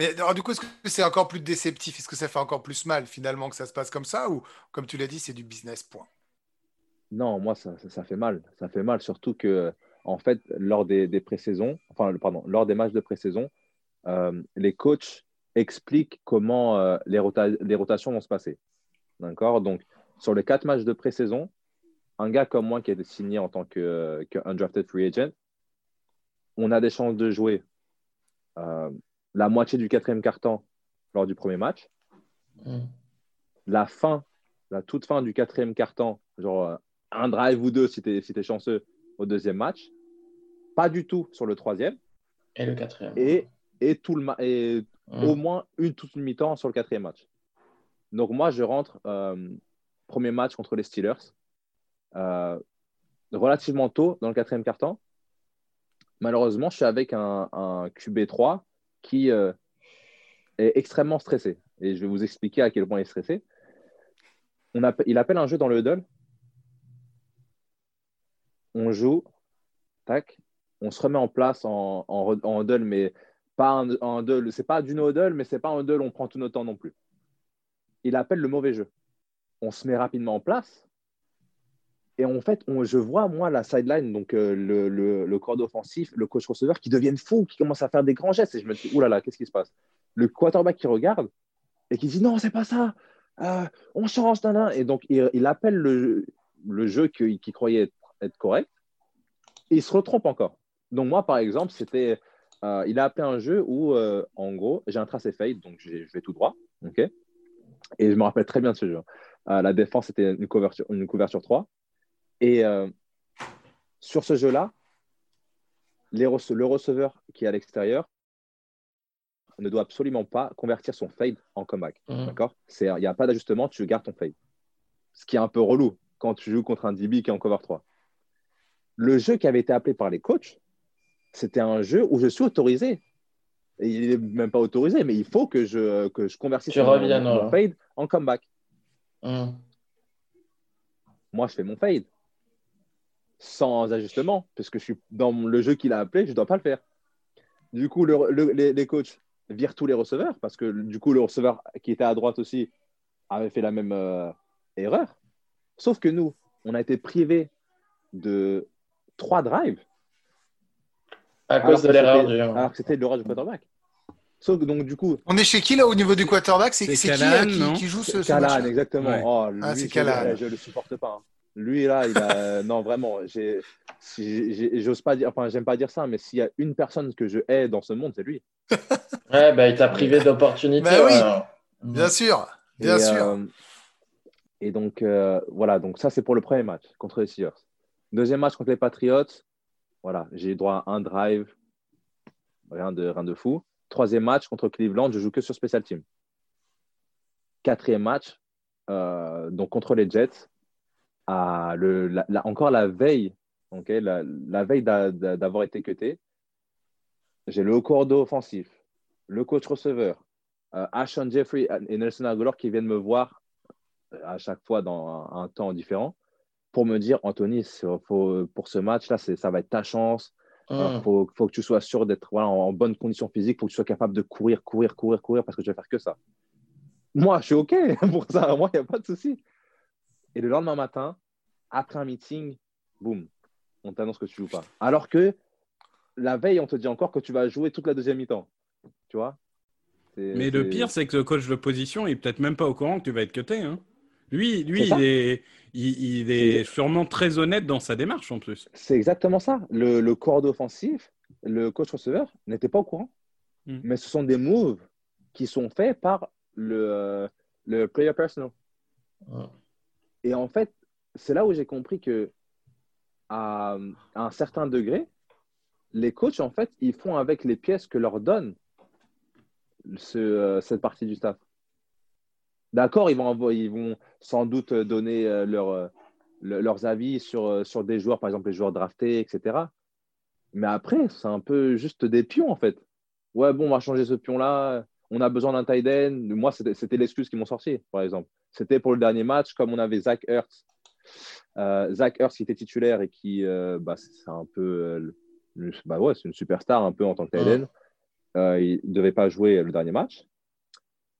Mais alors, du coup, est-ce que c'est encore plus déceptif? Est-ce que ça fait encore plus mal finalement que ça se passe comme ça? Ou comme tu l'as dit, c'est du business, point. Non, moi, ça, ça, ça fait mal. Ça fait mal, surtout que, en fait, lors des, des pré-saisons, enfin, pardon, lors des matchs de pré-saison, euh, les coachs expliquent comment euh, les, rota- les rotations vont se passer. D'accord? Donc, sur les quatre matchs de pré-saison, un gars comme moi qui a été signé en tant que, que undrafted free agent, on a des chances de jouer euh, la moitié du quatrième quart-temps lors du premier match Mm. la fin, la toute fin du quatrième quart-temps, genre un drive ou deux si tu es, si chanceux au deuxième match, pas du tout sur le troisième, Et le quatrième. et, et, tout le ma- et au moins une toute une mi-temps sur le quatrième match. Donc moi, je rentre euh, premier match contre les Steelers, euh, relativement tôt dans le quatrième quart-temps. Malheureusement, je suis avec un, un QB3 qui euh, est extrêmement stressé. Et je vais vous expliquer à quel point il est stressé. On il appelle un jeu dans le huddle. On joue, tac, on se remet en place en, en, en mais pas un huddle. C'est pas du no huddle, mais c'est pas un huddle, on prend tout notre temps non plus. Il appelle le mauvais jeu. On se met rapidement en place. Et en fait, on- je vois, moi, la sideline, donc euh, le, corps offensif, le coach receveur, qui deviennent fous, qui commencent à faire des grands gestes. Et je me dis, oulala, qu'est-ce qui se passe? Le quarterback qui regarde et qui dit, non, c'est pas ça, Euh, on change, nan. Et donc, il, appelle le, jeu qu'il qu'il croyait être, correct. Et il se retrompe encore. Donc, moi, par exemple, c'était. euh, il a appelé un jeu où, euh, en gros, j'ai un tracé fade, donc je vais tout droit. ok? Et je me rappelle très bien de ce jeu. Euh, la défense était une couverture, une couverture 3. Et sur ce jeu-là, rece- le receveur qui est à l'extérieur ne doit absolument pas convertir son fade en comeback. Mm. D'accord? Il n'y a pas d'ajustement, tu gardes ton fade. Ce qui est un peu relou quand tu joues contre un DB qui est en cover 3. Le jeu qui avait été appelé par les coachs, c'était un jeu où je suis autorisé. Et il n'est même pas autorisé, mais il faut que je, que je convertisse Tu mon, fade en comeback. Mm. Moi, je fais mon fade sans ajustement, parce que je suis dans le jeu qu'il a appelé, je ne dois pas le faire. Du coup, le- le- les, les coachs virent tous les receveurs, parce que du coup, le receveur qui était à droite aussi avait fait la même euh, erreur. Sauf que nous, on a été privés de trois drives. À alors cause de que l'erreur. Alors que c'était l'erreur du quarterback. Sauf que donc, du coup, On est chez qui là au niveau du quarterback? C'est qui, euh, qui, joue ce, ce Callahan, match-là? exactement. Ouais. Oh, lui, Ah, c'est je- Callahan. Je ne le supporte pas. hein. Lui, là, il a. (laughs) non, vraiment, j'ose pas dire. Enfin, j'aime pas dire ça, mais s'il y a une personne que je hais dans ce monde, c'est lui. (laughs) Ouais, bah, il t'a privé d'opportunités. Bah oui. Mm. Bien sûr, bien et, sûr. euh, et donc, euh, voilà. Donc, ça, c'est pour le premier match contre les Seahawks. Deuxième match contre les Patriots. Voilà, j'ai droit à un drive. Rien de, rien de fou. Troisième match contre Cleveland, je joue que sur Special Team. Quatrième match, euh, donc contre les Jets. encore la veille la, veille d'a- d'a- d'avoir été cuté, j'ai le cordeau offensif, le coach receveur, euh, Ashon Jeffrey et Nelson Aguilar qui viennent me voir à chaque fois dans un temps différent pour me dire Anthony, c'est- faut- pour ce match-là, ça va être ta chance. Il Hum. faut, faut que tu sois sûr d'être voilà, en, en bonne condition physique. Il faut que tu sois capable de courir, courir, courir, courir parce que je vais faire que ça. Moi, je suis OK (laughs) pour ça. Moi, il n'y a pas de souci. Et le lendemain matin, après un meeting, boum, on t'annonce que tu joues pas. Alors que la veille, on te dit encore que tu vas jouer toute la deuxième mi-temps. Tu vois? Mais le pire, c'est que le coach de position, il est peut-être même pas au courant que tu vas être cuté. Hein. Lui, lui il est, il, il est sûrement très honnête dans sa démarche en plus. C'est exactement ça. Le, le corps offensif, le coach receveur n'était pas au courant. Mm. Mais ce sont des moves qui sont faits par le, euh, le player personal. Ouais. Et en fait, c'est là où j'ai compris que à, à un certain degré, les coachs, en fait, ils font avec les pièces que leur donne ce, euh, cette partie du staff. D'accord, ils vont, ils vont sans doute donner euh, leur, euh, le- leurs avis sur, euh, sur des joueurs, par exemple les joueurs draftés, etc. Mais après, c'est un peu juste des pions, en fait. Ouais, bon, on va changer ce pion-là. On a besoin d'un tight end. Moi, c'était l'excuse qu'ils m'ont sorti, par exemple. C'était pour le dernier match, comme on avait Zach. Euh, Zach Ertz qui était titulaire et qui, euh, bah, c'est un peu, euh, le- bah ouais, c'est une superstar un peu en tant que tight end. Il ne devait pas jouer le dernier match.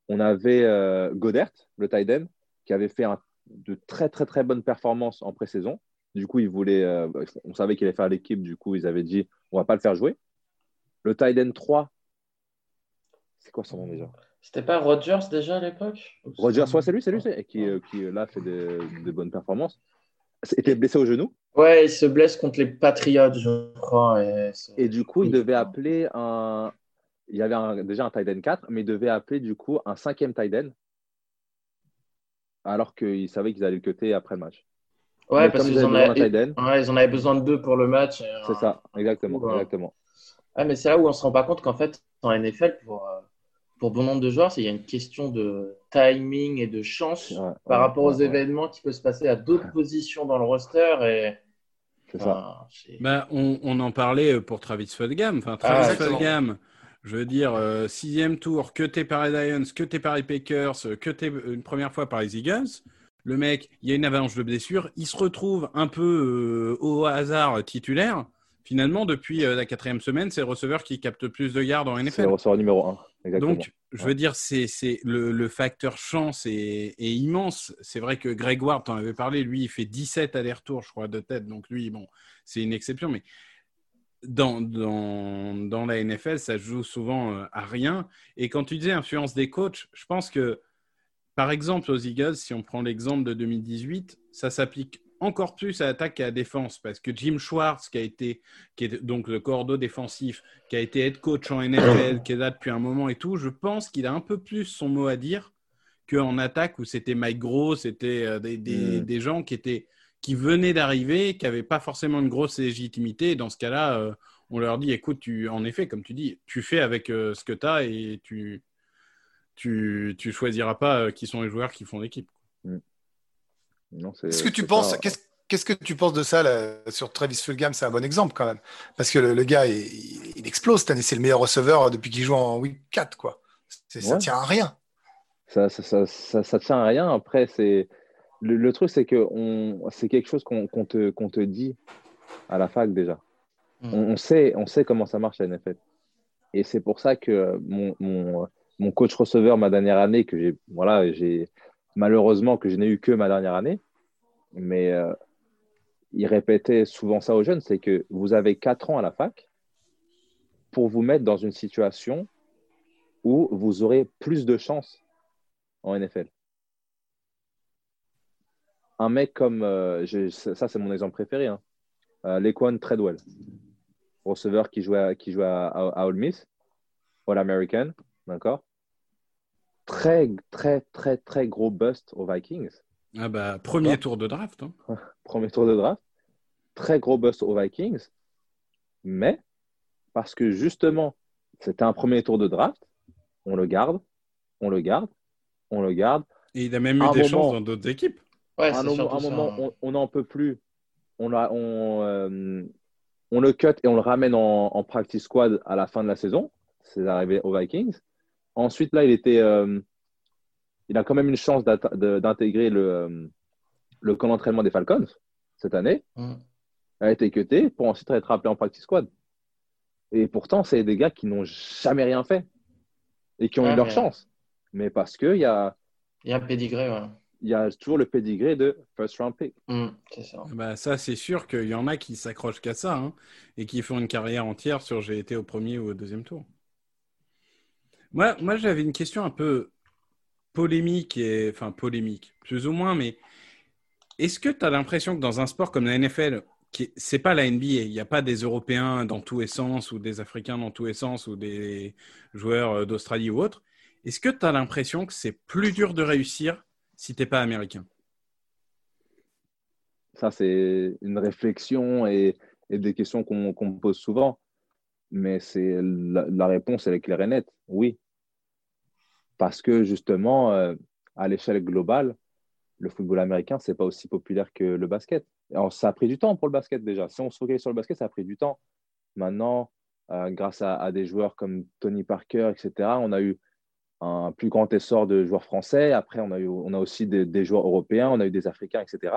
On avait euh, Godert, le tight end, qui avait fait un- de très très très bonnes performances en pré-saison. Du coup, il voulait, euh, on savait qu'il allait faire l'équipe. Du coup, ils avaient dit, on va pas le faire jouer. Le tight end 3, c'est quoi son nom déjà? C'était pas Rogers déjà à l'époque? Roger, soit c'est lui, c'est lui, c'est- et qui, euh, qui euh, là fait des, des bonnes performances. était blessé au genou? Ouais, il se blesse contre les Patriots, je crois. Et du coup, il devait appeler un. Il y avait un- déjà un tight end 4, mais il devait appeler du coup un cinquième tight end, alors qu'il savait qu'ils allaient le cuter après le match. ouais, Mais parce qu'ils ils en, avaient besoin ouais, en avaient de deux pour le match. et, c'est euh, ça, exactement, Ouais. exactement. Ah, mais c'est là où on se rend pas compte qu'en fait, en NFL, pour, euh, pour bon nombre de joueurs, c'est- il y a une question de timing et de chance Ouais, par ouais, rapport aux événements qui peuvent se passer à d'autres positions dans le roster. Et, C'est ça. Bah, on, on en parlait pour Travis Fulgham. Enfin, Travis Ah, exactement. Je veux dire, euh, sixième tour, que t'es par les Lions, que t'es par les Packers, euh, que t'es une première fois par les Eagles. Le mec, il y a une avalanche de blessures. Il se retrouve un peu euh, au hasard titulaire. Finalement, depuis euh, la quatrième semaine, c'est le receveur qui capte le plus de yards en C'est NFL. le receveur numéro 1. Exactement. Donc, je veux dire, c'est c'est le, le facteur chance est, est immense. C'est vrai que Greg Ward, t'en avais parlé, lui, il fait 17 allers-retours, je crois, de tête. Donc, lui, bon, c'est une exception. Mais dans, dans, dans la NFL, ça joue souvent euh, à rien. Et quand tu disais influence des coachs, je pense que, par exemple, aux Eagles, si on prend l'exemple de 2018, ça s'applique encore plus à l'attaque qu'à la défense. Parce que Jim Schwartz, qui a été, qui est donc le cordeau défensif, qui a été head coach en NFL, qui est là depuis un moment et tout, je pense qu'il a un peu plus son mot à dire qu'en attaque où c'était Mike Gros, c'était euh, des, des, Mm. des gens qui étaient qui venaient d'arriver, qui n'avaient pas forcément une grosse légitimité. Et dans ce cas-là, euh, on leur dit, écoute, tu, en effet, comme tu dis, tu fais avec euh, ce que tu as et tu tu, tu choisiras pas euh, qui sont les joueurs qui font l'équipe. Non, c'est- Qu'est-ce que tu penses. Qu'est-ce qu'est-ce que tu penses de ça là, sur Travis Fulgham? C'est un bon exemple quand même. Parce que le, le gars, il, explose cette année. C'est le meilleur receveur depuis qu'il joue en week 4. Quoi. C'est- Ça Ouais. tient à rien. ça, ça, ça, ça, ça tient à rien. Après, c'est le, le truc, c'est que c'est quelque chose qu'on te, qu'on te dit à la fac déjà. Mm. On, on sait, on sait comment ça marche la NFL. Et c'est pour ça que mon, mon, mon coach receveur ma dernière année, que j'ai, voilà, j'ai malheureusement que je n'ai eu que ma dernière année, mais euh, il répétait souvent ça aux jeunes, c'est que vous avez quatre ans à la fac pour vous mettre dans une situation où vous aurez plus de chances en NFL. Un mec comme, euh, ça c'est mon exemple préféré, hein, euh, Laquan Treadwell, receveur qui jouait à, qui jouait à, à, à Ole Miss, All American, d'accord. Très, très, très, très gros bust aux Vikings, Ah bah, premier tour de draft. hein. (laughs) premier tour de draft, très gros bust aux Vikings, mais parce que justement, c'était un premier tour de draft, on le garde, on le garde, on le garde, Et il a même eu Un des moment- chances dans d'autres équipes. Ouais, à un, moment- un hein. on- n'en peut plus. on, l'a- on, euh, on le cut et on le ramène en, en practice squad à la fin de la saison. C'est arrivé aux Vikings. Ensuite, là, il était, euh, il a quand même une chance d'intégrer le, euh, le camp d'entraînement des Falcons cette année. Mm. Il a été cuté pour ensuite être rappelé en practice squad. Et pourtant, c'est des gars qui n'ont jamais rien fait et qui ont Ouais, eu leur chance. Mais parce qu'il y a, Il y a un pédigré, ouais. Il y a toujours le pédigré de first round pick. Mm, c'est ça. Bah, ça, c'est sûr qu'il y en a qui s'accrochent qu'à ça hein, et qui font une carrière entière sur j'ai été au premier ou au deuxième tour. Moi, moi j'avais une question un peu polémique, et, enfin polémique, plus ou moins, mais est-ce que tu as l'impression que dans un sport comme la NFL, qui c'est pas la NBA, il n'y a pas des Européens dans tous les sens ou des Africains dans tous les sens ou des joueurs euh, d'Australie ou autres, est-ce que tu as l'impression que c'est plus dur de réussir si t'es pas américain Ça, c'est une réflexion et, des questions qu'on me pose souvent. Mais c'est la, la réponse, elle est claire et nette. Oui. Parce que justement, euh, à l'échelle globale, le football américain, c'est pas aussi populaire que le basket. Alors, ça a pris du temps pour le basket déjà. Si on se focalise sur le basket, ça a pris du temps. Maintenant, euh, grâce à, à des joueurs comme Tony Parker, etc., on a eu un plus grand essor de joueurs français. Après, on a, eu, on a aussi des, des joueurs européens, on a eu des Africains, etc.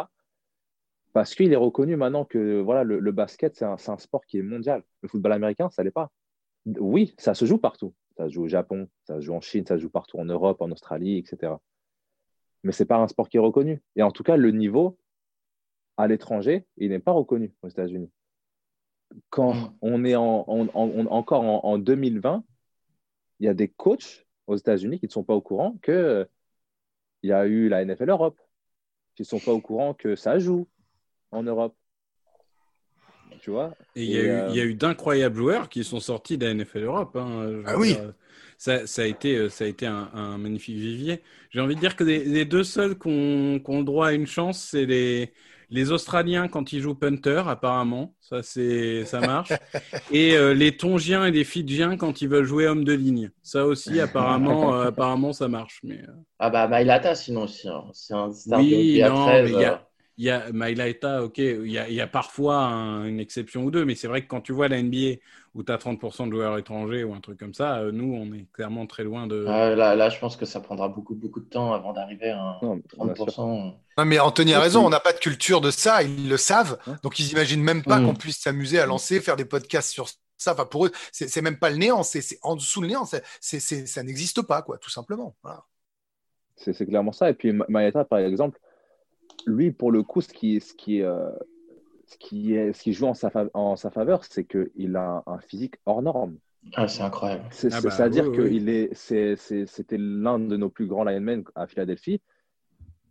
Parce qu'il est reconnu maintenant que voilà, le, le basket, c'est un, sport qui est mondial. Le football américain, ça l'est pas. Oui, ça se joue partout. Ça se joue au Japon, ça se joue en Chine, ça se joue partout en Europe, en Australie, etc. Mais c'est pas un sport qui est reconnu. Et en tout cas, le niveau à l'étranger, il n'est pas reconnu aux États-Unis. Quand Mm. on est en, en- en- en- encore en, en 2020, il y a des coachs aux États-Unis qui ne sont pas au courant que euh, il y a eu la NFL Europe, qui ne sont pas au courant que ça joue en Europe. Tu vois? Et il y, a euh, il y a eu d'incroyables joueurs qui sont sortis de la NFL Europe. hein, Ah oui. dire, Ça, ça a été, euh, ça a été un, un magnifique vivier. J'ai envie de dire que les, les deux seuls qui ont, qui ont le droit à une chance, c'est les, les Australiens quand ils jouent punter, apparemment. Ça, c'est, ça marche. Et euh, les Tongiens et les Fidjiens quand ils veulent jouer homme de ligne. Ça aussi, apparemment, euh, apparemment ça marche. Mais, euh, Ah bah Mailata sinon aussi. hein. C'est un star Oui, de non, 13. mais il y a- Il y a Mailaita, ok, il y a, il y a parfois un- une exception ou deux, mais c'est vrai que quand tu vois la NBA où tu as 30% de joueurs étrangers ou un truc comme ça, euh, nous, on est clairement très loin de. ouais, là, là, je pense que ça prendra beaucoup, beaucoup de temps avant d'arriver à un non, bien sûr. 30%. Non, mais Anthony a raison, on n'a pas de culture de ça, ils le savent, donc ils imaginent même pas Mm. qu'on puisse s'amuser à lancer, faire des podcasts sur ça. Enfin, pour eux, c'est c'est même pas le néant, c'est c'est en dessous le néant, c'est- c'est- c'est- ça n'existe pas, quoi, tout simplement. Voilà. C'est c'est clairement ça. Et puis Ma- Maeta, par exemple, lui, pour le coup, ce qui, ce qui, euh, ce qui, est, ce qui joue en sa, fa- en sa faveur, c'est qu'il a un physique hors norme. Ah, c'est incroyable. Ah bah, C'est-à-dire oui, oui. qu'il est, c'est- c'est- c'était l'un de nos plus grands linemen à Philadelphie.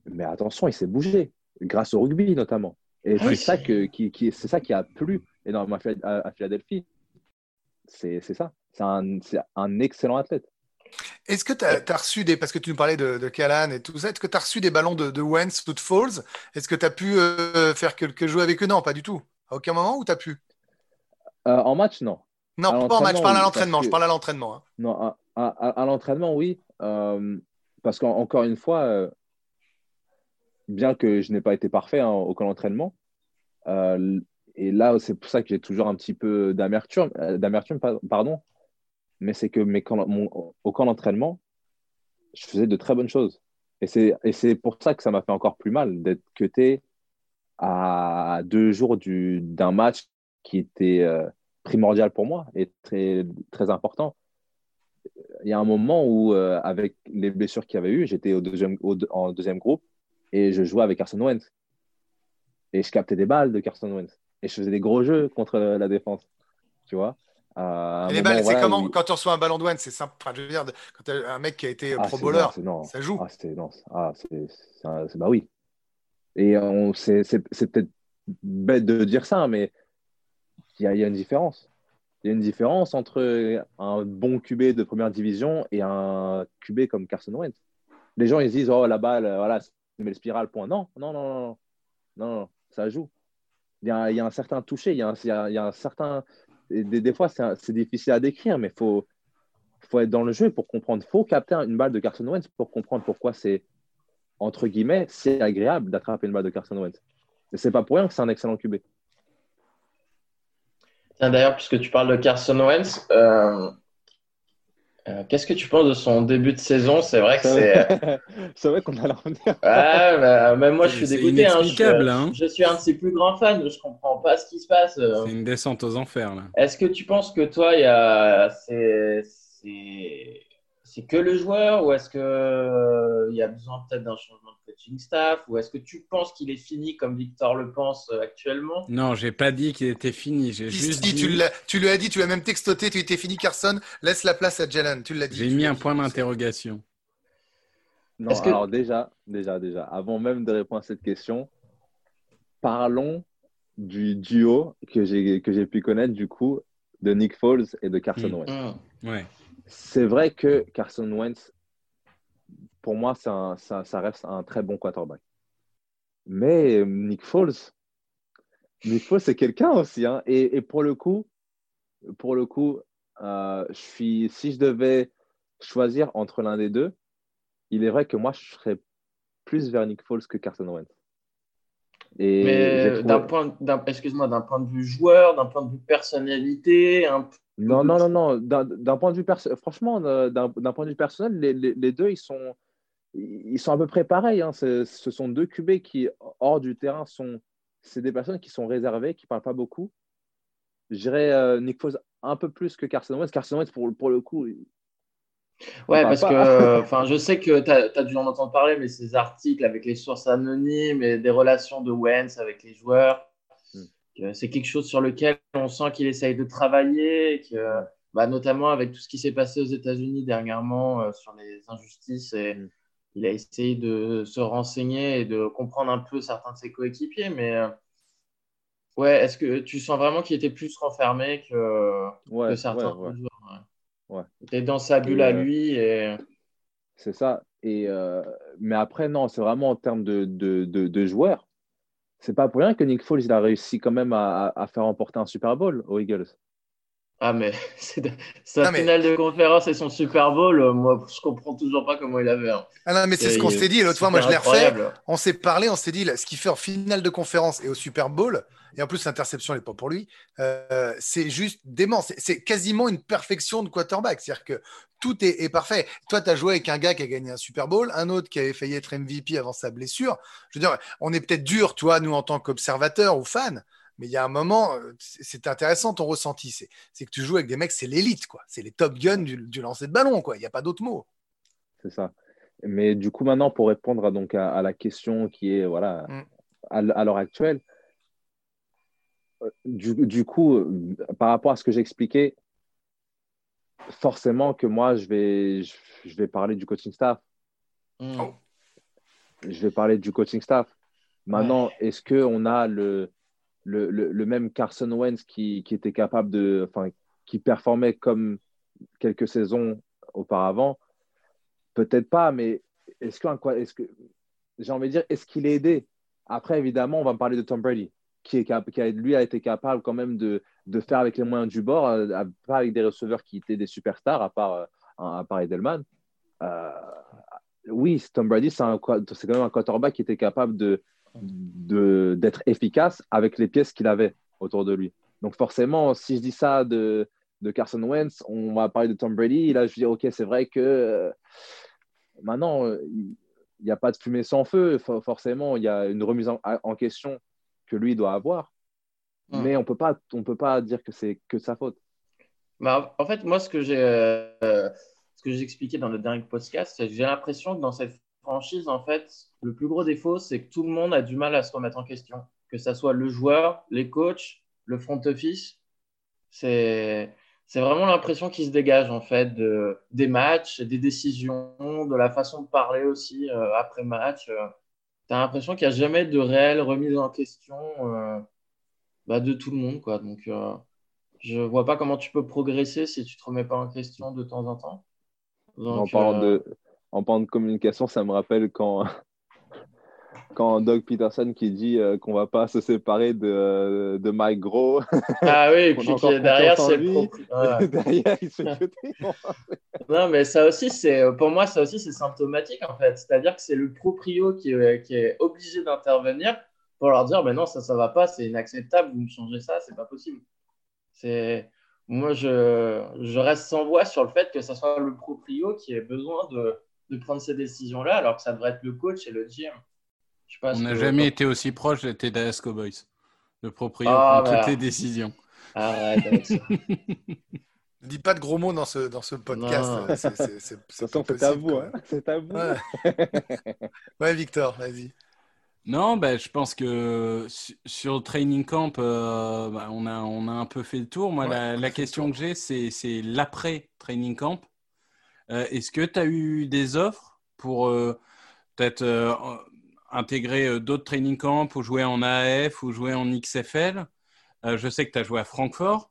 Mais attention, il s'est bougé, grâce au rugby notamment. Et Oui, c'est ça, que, qui, qui- c'est ça qui a plu énormément à Phila- à, à Philadelphie. C'est c'est ça. C'est un, c'est un excellent athlète. Est-ce que tu as, reçu des, parce que tu nous parlais de, et tout ça, est-ce que tu as reçu des ballons de, de Wentz ou de Falls Est-ce que tu as pu euh, faire quelques jeux avec eux? Non, pas du tout. À aucun moment ou tu as pu? Euh, en match, non. Non, pas en match, je parle à l'entraînement, Je parle à l'entraînement. hein. Non, à, à- à- à l'entraînement, oui. Euh, parce qu'encore une fois, bien que je n'ai pas été parfait hein, au camp d'entraînement, euh, et là, c'est pour ça que j'ai toujours un petit peu d'amertume, d'amertume pa- pardon, mais c'est que mes au camp d'entraînement, je faisais de très bonnes choses. Et c'est, pour ça que ça m'a fait encore plus mal d'être cuté à deux jours du, d'un match qui était euh, primordial pour moi et très, très important il y a un moment où, euh, avec les blessures qu'il y avait eu, j'étais au deuxième, en deuxième groupe et je jouais avec Carson Wentz. Et je captais des balles de Carson Wentz. Et je faisais des gros jeux contre la défense. Tu vois Et les balles, c'est comment quand tu reçois un ballon de Wentz C'est simple. Enfin, je veux dire, quand un mec qui a été Ah, pro bowler, ça joue. Ah, c'est, ah, bah oui. Et on, c'est, peut-être bête de dire ça, mais il y a, il y a une différence. Il y a une différence entre un bon QB de première division et un QB comme Carson Wentz. Les gens, ils se disent, oh, la balle, euh, voilà, c'est le spirale, point. Non, non, non, non, non, non, ça joue. Il y a, il y a un certain toucher, il y a un, il y a- il y a un certain. Des, fois, c'est, difficile à décrire, mais il faut, être dans le jeu pour comprendre. Il faut capter une balle de Carson Wentz pour comprendre pourquoi c'est, entre guillemets, c'est agréable d'attraper une balle de Carson Wentz. Et c'est pas pour rien que c'est un excellent QB. Tiens, D'ailleurs, puisque tu parles de Carson Wentz, euh, qu'est-ce que tu penses de son début de saison? C'est vrai que c'est. (laughs) c'est vrai qu'on a la. Ouais, bah, même moi, je suis dégoûté. hein. Je, hein. je suis un de ses plus grands fans. Je comprends pas ce qui se passe. euh. C'est une descente aux enfers, là. Est-ce que tu penses que toi, il y a... c'est c'est- c'est que le joueur ou est-ce que euh, il y a besoin peut-être d'un changement de coaching staff ou est-ce que tu penses qu'il est fini comme Victor le pense euh, actuellement? Non, j'ai pas dit qu'il était fini. J'ai Si, juste si, dit. tu lui as dit, tu l'as même textoté, tu étais fini, Carson. Laisse la place à Jalen. Tu l'as dit. J'ai mis un dit. point d'interrogation. Non, que- alors déjà, déjà, déjà, avant même de répondre à cette question, parlons du duo que j'ai que j'ai pu connaître du coup de Nick Foles et de Carson Mm. Wentz. Hmm. Ouais. C'est vrai que Carson Wentz, pour moi, ça, ça reste un très bon quarterback. Mais Nick Foles, Nick Foles, c'est quelqu'un aussi. hein. Et, et pour le coup, pour le coup, euh, je suis, si je devais choisir entre l'un des deux, il est vrai que moi, je serais plus vers Nick Foles que Carson Wentz. Et Mais trouvé- d'un point, d'un- excuse-moi, d'un point de vue joueur, d'un point de vue personnalité, un- Non, non, non, non. D'un point de vue franchement, euh, d'un point de vue personnel, les, les- les deux, ils sont, ils sont à peu près pareils. hein. Ce sont deux QB qui, hors du terrain, sont, c'est des personnes qui sont réservées, qui parlent pas beaucoup. Je dirais euh, Nick Foles un peu plus que Carson Wentz. Carson Wentz, pour, pour le coup, il- Ouais, parce pas- que (laughs) enfin, je sais que tu as, dû en entendre parler, mais ces articles avec les sources anonymes et des relations de Wentz avec les joueurs. Que c'est quelque chose sur lequel on sent qu'il essaye de travailler, et que, bah, notamment avec tout ce qui s'est passé aux États-Unis dernièrement euh, sur les injustices. Et. Il a essayé de se renseigner et de comprendre un peu certains de ses coéquipiers. Mais euh, ouais, est-ce que tu sens vraiment qu'il était plus renfermé que, ouais, que certains ouais, ouais. Il était dans sa bulle Et, à euh, lui. Et... c'est ça. Et, mais après, non, c'est vraiment en termes de, de, de, de joueurs. C'est pas pour rien que Nick Foles il a réussi quand même à, à- faire remporter un Super Bowl aux Eagles. Ah, mais (laughs) de- sa mais- finale de conférence et son Super Bowl, euh, moi, je comprends toujours pas comment il avait. hein. Ah non, mais c'est ce qu'on s'est dit l'autre fois. Moi, je l'ai refait. On s'est parlé, on s'est dit là, ce qu'il fait en finale de conférence et au Super Bowl, et en plus l'interception n'est pas pour lui, euh, c'est juste dément. C'est- C'est quasiment une perfection de quarterback. C'est-à-dire que tout est, est parfait. Toi, tu as joué avec un gars qui a gagné un Super Bowl, un autre qui avait failli être MVP avant sa blessure. Je veux dire, on est peut-être dur, toi, nous, en tant qu'observateurs ou fans, mais il y a un moment, euh, c'est intéressant ton ressenti. C'est c'est que tu joues avec des mecs, c'est l'élite, quoi. C'est les top guns du, du lancer de ballon, quoi. Il n'y a pas d'autre mot. C'est ça. Mais du coup, maintenant, pour répondre à, donc, à, à la question qui est voilà, Mm. à, à l'heure actuelle, euh, du, du coup, euh, par rapport à ce que j'ai expliqué, forcément que moi, je vais, je, je vais parler du coaching staff. Mm. Oh. Je vais parler du coaching staff. Maintenant, est-ce qu'on a le, le, le, même Carson Wentz qui, qui était capable de. Enfin, qui performait comme quelques saisons auparavant Peut-être pas, mais est-ce que, est que j'ai envie de dire, est-ce qu'il est aidé? Après, évidemment, on va parler de Tom Brady, qui, est qui lui a été capable quand même de, de faire avec les moyens du bord, euh, pas avec des receveurs qui étaient des superstars, à part, euh, à part Edelman. Euh, oui, Tom Brady, c'est quand même un quarterback qui était capable de- d'être efficace avec les pièces qu'il avait autour de lui. Donc forcément, si je dis ça de, de Carson Wentz, on va parler de Tom Brady. Là, je dis, OK, c'est vrai que euh, maintenant, il n'y a pas de fumée sans feu. For- forcément, il y a une remise en, en question que lui doit avoir. Mm. Mais on peut pas, on peut pas dire que c'est que de sa faute. Bah, en fait, moi, ce que j'ai euh, ce que j'ai expliqué dans le dernier podcast, j'ai l'impression que dans cette franchise, en fait, le plus gros défaut, c'est que tout le monde a du mal à se remettre en question. Que ça soit le joueur, les coachs, le front office. C'est vraiment l'impression qui se dégage, en fait, de, des matchs, des décisions, de la façon de parler aussi euh, après match. Euh, tu as l'impression qu'il n'y a jamais de réelle remise en question euh, bah, de tout le monde, quoi. Donc, euh, je vois pas comment tu peux progresser si tu te remets pas en question de temps en temps. en, Donc, parlant euh, de, en parlant de communication, ça me rappelle quand, (laughs) quand Doug Peterson qui dit euh, qu'on va pas se séparer de, de Mike Gros. (laughs) Ah oui, et (laughs) puis derrière, c'est. Derrière, il se fait jeter. Non, mais ça aussi, c'est pour moi, ça aussi, c'est symptomatique en fait. C'est-à-dire que c'est le proprio qui, est- qui est obligé d'intervenir pour leur dire, ben non, ça, ça va pas, c'est inacceptable, vous me changez ça, c'est pas possible. C'est moi, je, je, reste sans voix sur le fait que ce soit le proprio qui ait besoin de, de prendre ces décisions-là, alors que ça devrait être le coach et le GM. On n'a jamais été aussi proche des TDS Cowboys. Le proprio ah, toutes les décisions. Arrête avec ça. Ne (laughs) dis pas de gros mots dans ce, dans ce podcast. C'est à vous. Hein. C'est à vous. Ouais, (laughs) Victor, vas-y. Non, ben, je pense que sur le training camp, euh, bah, on, a, on a un peu fait le tour. Moi, la, question que j'ai, c'est l'après-training camp. Euh, est-ce que tu as eu des offres pour euh, peut-être intégrer d'autres training camps ou jouer en AF ou jouer en XFL Je sais que tu as joué à Francfort,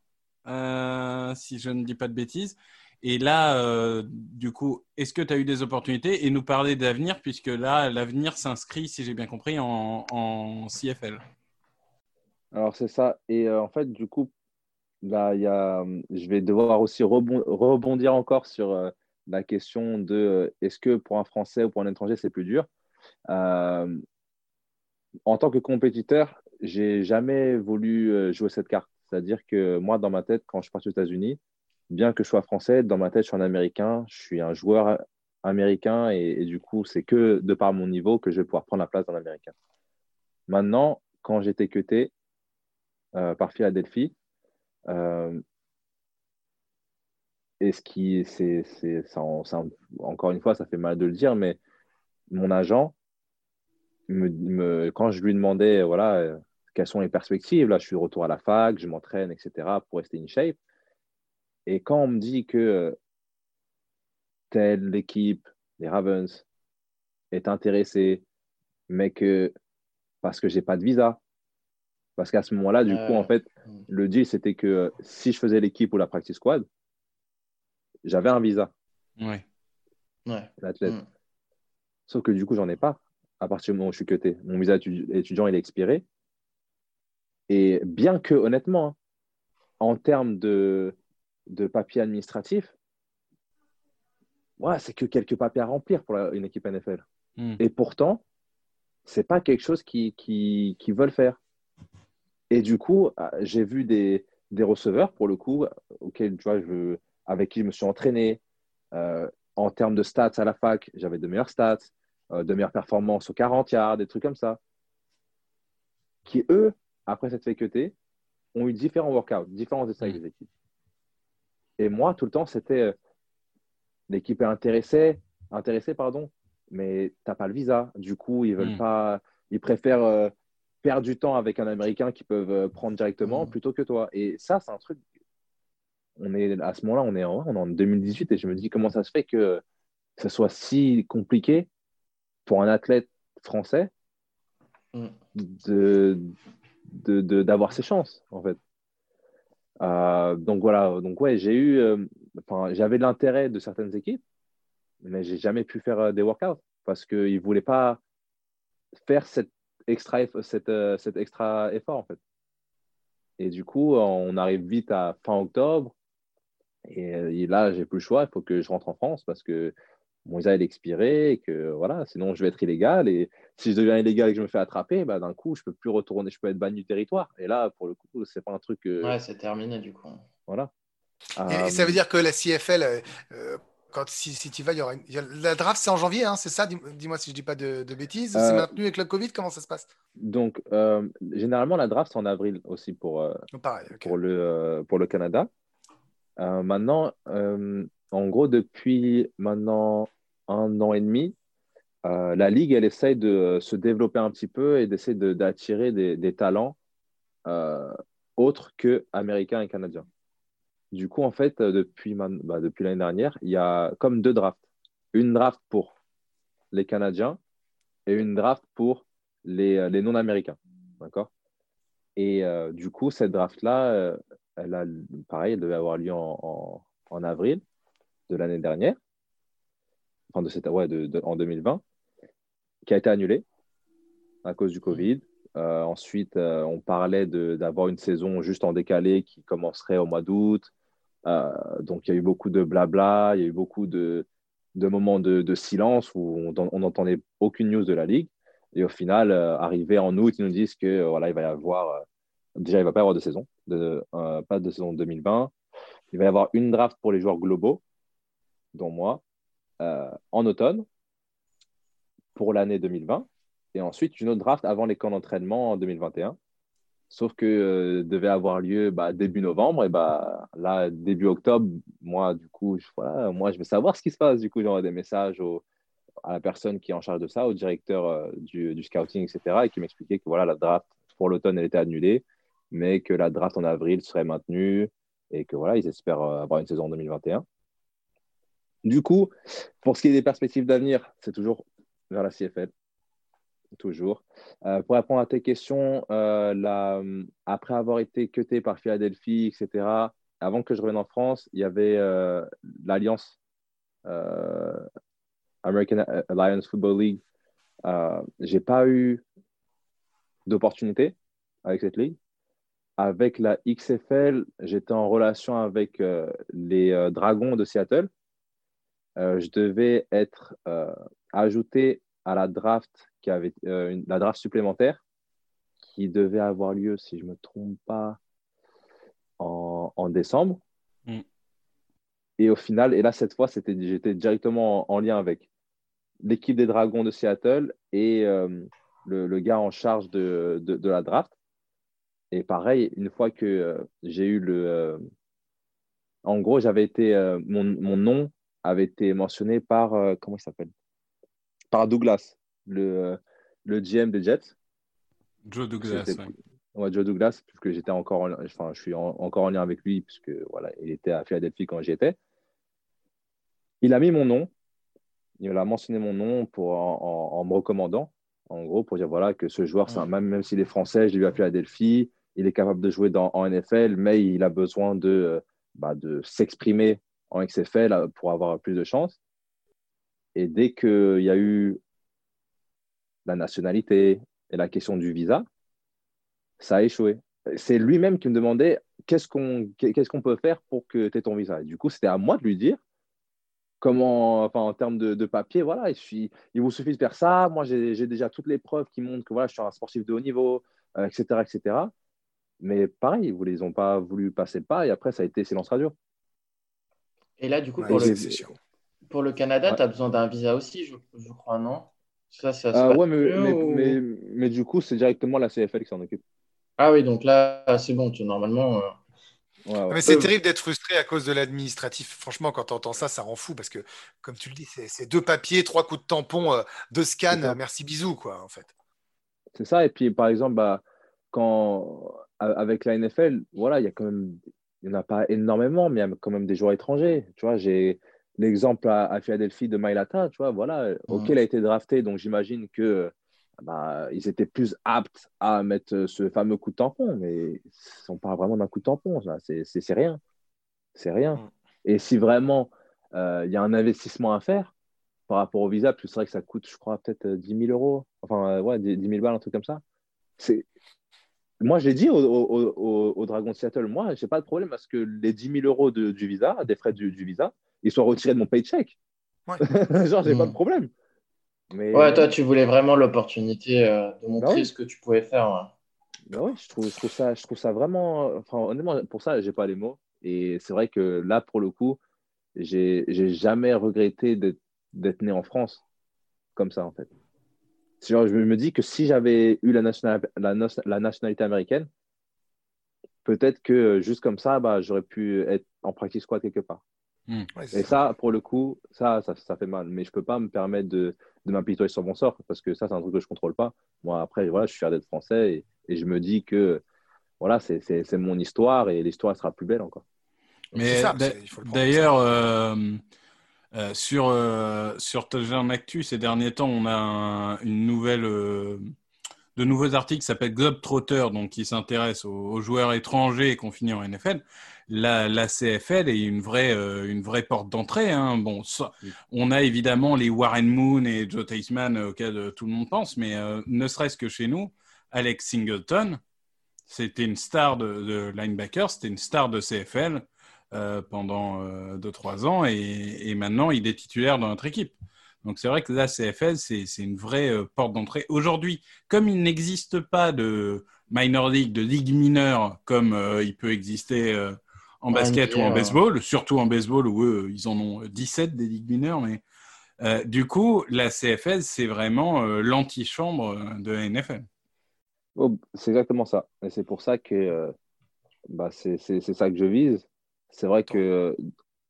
si je ne dis pas de bêtises. Et là, euh, du coup, est-ce que tu as eu des opportunités et nous parler d'avenir, puisque là, l'avenir s'inscrit, si j'ai bien compris, en, CFL Alors, c'est ça. Et euh, en fait, du coup, là, y a, je vais devoir aussi rebondir encore sur euh, la question de est-ce que pour un Français ou pour un étranger, c'est plus dur? En tant que compétiteur, j'ai jamais voulu jouer cette carte. C'est-à-dire que moi, dans ma tête, quand je pars aux États-Unis, bien que je sois français, dans ma tête, je suis un Américain, je suis un joueur américain et, du coup, c'est que de par mon niveau que je vais pouvoir prendre la place dans l'américain. Maintenant, quand j'étais cuté euh, par Philadelphie, euh, et ce qui, c'est, encore une fois, ça fait mal de le dire, mais mon agent, me, quand je lui demandais, voilà, euh, quelles sont les perspectives, là, je suis de retour à la fac, je m'entraîne, etc., pour rester in shape, et quand on me dit que telle équipe, les Ravens, est intéressée, mais que parce que j'ai pas de visa, parce qu'à ce moment-là, du coup, en fait, hmm. le deal, c'était que si je faisais l'équipe ou la practice squad, j'avais un visa. Ouais. Ouais. L'athlète. Hmm. Sauf que du coup, j'en ai pas à partir du moment où je suis cuté. Mon visa étudiant, il est expiré. Et bien que, honnêtement, hein, en termes de, de papiers administratifs, ouais, c'est que quelques papiers à remplir pour une équipe NFL. Hmm. Et pourtant, c'est pas quelque chose qu'ils qui, qui veulent faire. Et du coup, euh, j'ai vu des, des, receveurs, pour le coup, auxquels, tu vois, je, avec qui je me suis entraîné. Euh, en termes de stats à la fac, j'avais de meilleures stats, euh, de meilleures performances au 40 yards, des trucs comme ça. Qui, eux, après cette FQT, ont eu différents workouts, différents essais des équipes. Et moi, tout le temps, c'était euh, l'équipe est intéressée, intéressée pardon, mais tu n'as pas le visa. Du coup, ils veulent hmm. pas, ils préfèrent perdre du temps avec un Américain qu'ils peuvent prendre directement hmm. plutôt que toi. Et ça, c'est un truc. On est à ce moment-là, on est en, on est en 2018 et je me dis comment ça se fait que ce soit si compliqué pour un athlète français hmm. de d'avoir ses chances en fait. Euh, donc voilà, donc ouais, j'ai eu, euh, enfin, j'avais de l'intérêt de certaines équipes, mais j'ai jamais pu faire euh, des workouts parce qu'ils ne voulaient pas faire cet extra, cette, cet extra effort en fait. Et du coup, on arrive vite à fin octobre. Et, et là, j'ai plus le choix. Il faut que je rentre en France parce que mon visa est expiré et que voilà, sinon je vais être illégal. Et si je deviens illégal et que je me fais attraper, bah, d'un coup, je peux plus retourner, je peux être banni du territoire. Et là, pour le coup, c'est pas un truc. Ouais, c'est terminé du coup. Voilà. Et, ça veut dire que la CFL, euh, euh, quand, si, si tu vas, il y aura la draft, c'est en janvier, hein, c'est ça? Dis-moi si je dis pas de, bêtises. C'est euh, maintenu avec le Covid? Comment ça se passe? Donc, généralement, la draft, c'est en avril aussi pour, Pareil, pour, le, pour le Canada. Maintenant, en gros, depuis maintenant un an et demi, euh, la Ligue, elle essaye de se développer un petit peu et d'essayer d'attirer des, talents euh, autres que américains et canadiens. Du coup, en fait, depuis, bah, depuis l'année dernière, il y a comme deux drafts. Une draft pour les Canadiens et une draft pour les, non-américains. D'accord? Et euh, du coup, cette draft-là, a, pareil, elle devait avoir lieu en, en avril de l'année dernière enfin de cette, ouais, de, en 2020, qui a été annulé à cause du Covid. Euh, ensuite, euh, on parlait d'avoir une saison juste en décalé qui commencerait au mois d'août. Euh, donc, il y a eu beaucoup de blabla, il y a eu beaucoup de, de moments de, de silence où on n'entendait aucune news de la Ligue. Et au final, euh, arrivé en août, ils nous disent que euh, voilà, il va y avoir. euh, déjà, il va pas y avoir de saison, de, euh, pas de saison 2020. Il va y avoir une draft pour les joueurs globaux, dont moi, euh, en automne, pour l'année 2020. Et ensuite, une autre draft avant les camps d'entraînement en 2021. Sauf que euh, devait avoir lieu bah, début novembre. Et bah, là, début octobre, moi, du coup, je, voilà, moi, je veux savoir ce qui se passe. Du coup, j'envoie des messages à la personne qui est en charge de ça, au directeur du, du scouting, etc. Et qui m'expliquait que voilà, la draft pour l'automne, elle était annulée, mais que la draft en avril serait maintenue et que voilà, ils espèrent euh, avoir une saison en 2021. Du coup, pour ce qui est des perspectives d'avenir, c'est toujours vers la CFL. Toujours. Euh, pour répondre à tes questions, euh, la- après avoir été cuté par Philadelphie, etc., avant que je revienne en France, il y avait l'Alliance American Alliance Football League. J'ai pas eu d'opportunité avec cette ligue. Avec la XFL, j'étais en relation avec euh, les euh, Dragons de Seattle. Euh, je devais être ajouté à la draft qui avait une- la draft supplémentaire qui devait avoir lieu, si je ne me trompe pas, en, en décembre. Mm. Et au final, et là, cette fois, j'étais directement en, en lien avec l'équipe des Dragons de Seattle et le, le gars en charge de, de, de la draft. Et pareil, une fois que euh, j'ai eu le. euh, en gros, j'avais été. euh, mon, mon nom avait été mentionné par. comment il s'appelle? Par Douglas, le, le GM des Jets. Joe Douglas. Ouais. Ouais, Joe Douglas, puisque j'étais encore, en, enfin, je suis en- encore en lien avec lui, puisque voilà, il était à Philadelphie quand j'y étais. Il a mis mon nom, il a mentionné mon nom pour, en, en- en me recommandant, en gros, pour dire voilà que ce joueur, c'est un- même, même s'il est français, je l'ai vu à Philadelphie, il est capable de jouer dans, en NFL, mais il a besoin de, euh, bah, s'exprimer en XFL euh, pour avoir plus de chance. Et dès qu'il y a eu la nationalité et la question du visa, ça a échoué. C'est lui-même qui me demandait qu'est-ce qu'on peut faire pour que tu aies ton visa? Et du coup, c'était à moi de lui dire comment, en termes de, papier, voilà, il, vous suffit de faire ça. Moi, j'ai déjà toutes les preuves qui montrent que voilà, je suis un sportif de haut niveau, euh, etc., etc. Mais pareil, ils ne ont pas voulu passer le pas et après, ça a été silence radio. Et là, du coup, Ouais, pour, le, pour Canada, Ouais. tu as besoin d'un visa aussi, je, je crois, non? Ça, ça Euh, ouais, mais, mais, ou- mais, mais du coup, c'est directement la CFL qui s'en occupe. Ah oui, donc là, c'est bon, tu, normalement. euh, Ouais, ouais. Mais c'est Euh, terrible d'être frustré à cause de l'administratif. Franchement, quand tu entends ça, ça rend fou parce que, comme tu le dis, c'est deux papiers, trois coups de tampon, euh, deux scans, merci bisous, quoi, en fait. C'est ça. Et puis, par exemple, bah, quand, avec la NFL, voilà, il y a quand même, il n'y en a pas énormément, mais il y a quand même des joueurs étrangers. Tu vois, j'ai l'exemple à, à Philadelphie de Mailata, tu vois, voilà, ok, il a été drafté, donc j'imagine que bah, ils étaient plus aptes à mettre ce fameux coup de tampon, mais on parle vraiment d'un coup de tampon, c'est rien. C'est rien. Et si vraiment euh, il y a un investissement à faire par rapport au visa, c'est vrai que ça coûte, je crois, peut-être euh, 10 000 euros, enfin, euh, ouais, 10 000 balles, un truc comme ça. C'est... Moi, j'ai dit au, au, au, au Dragon de Seattle, moi, j'ai pas de problème à ce que les 10 000 euros de- du visa, des frais du, du visa, ils soient retirés de mon paycheck. Ouais. (laughs) Genre, j'ai Mm. pas de problème. Mais, Ouais, toi, tu voulais vraiment l'opportunité euh, de montrer Bah oui. ce que tu pouvais faire. ouais. Bah ouais, je trouve, je trouve ça, je trouve ça vraiment. Enfin, honnêtement, pour ça, j'ai pas les mots. Et c'est vrai que là, pour le coup, j'ai, jamais regretté d'être, d'être né en France comme ça, en fait. Genre, je me dis que si j'avais eu la, national- la, nos- la nationalité américaine, peut-être que euh, juste comme ça, bah, j'aurais pu être en practice squad quelque part. Ouais, c'est Et ça, pour le coup, ça, ça, ça fait mal. Mais je peux pas me permettre de, de m'apitoyer sur mon sort parce que ça, c'est un truc que je contrôle pas. Moi, après, voilà, je suis fier d'être français et, et je me dis que voilà, c'est, c'est, c'est mon histoire et l'histoire sera plus belle encore. Mais d'ailleurs, euh, sur, euh, sur Touchdown Actu, ces derniers temps, on a un- une nouvelle, euh, de nouveaux articles qui s'appellent Globetrotter, donc qui s'intéressent aux, aux joueurs étrangers confinés en NFL. La, la CFL est une vraie, euh, une vraie porte d'entrée. Hein. Bon, ça- on a évidemment les Warren Moon et Joe Theismann euh, auxquels tout le monde pense, mais ne serait-ce que chez nous, Alex Singleton, c'était une star de, de linebacker, c'était une star de CFL euh, pendant 2-3 ans et, et maintenant il est titulaire dans notre équipe. Donc c'est vrai que la CFL, c'est une vraie euh, porte d'entrée. Aujourd'hui, comme il n'existe pas de minor league, de ligue mineure, comme euh, il peut exister euh, en basket ou en baseball, surtout en baseball où eux, ils en ont 17 des ligues mineures, mais du coup, la CFL, c'est vraiment l'antichambre de la NFL. Oh, c'est exactement ça. Et c'est pour ça que bah, c'est ça que je vise. C'est vrai que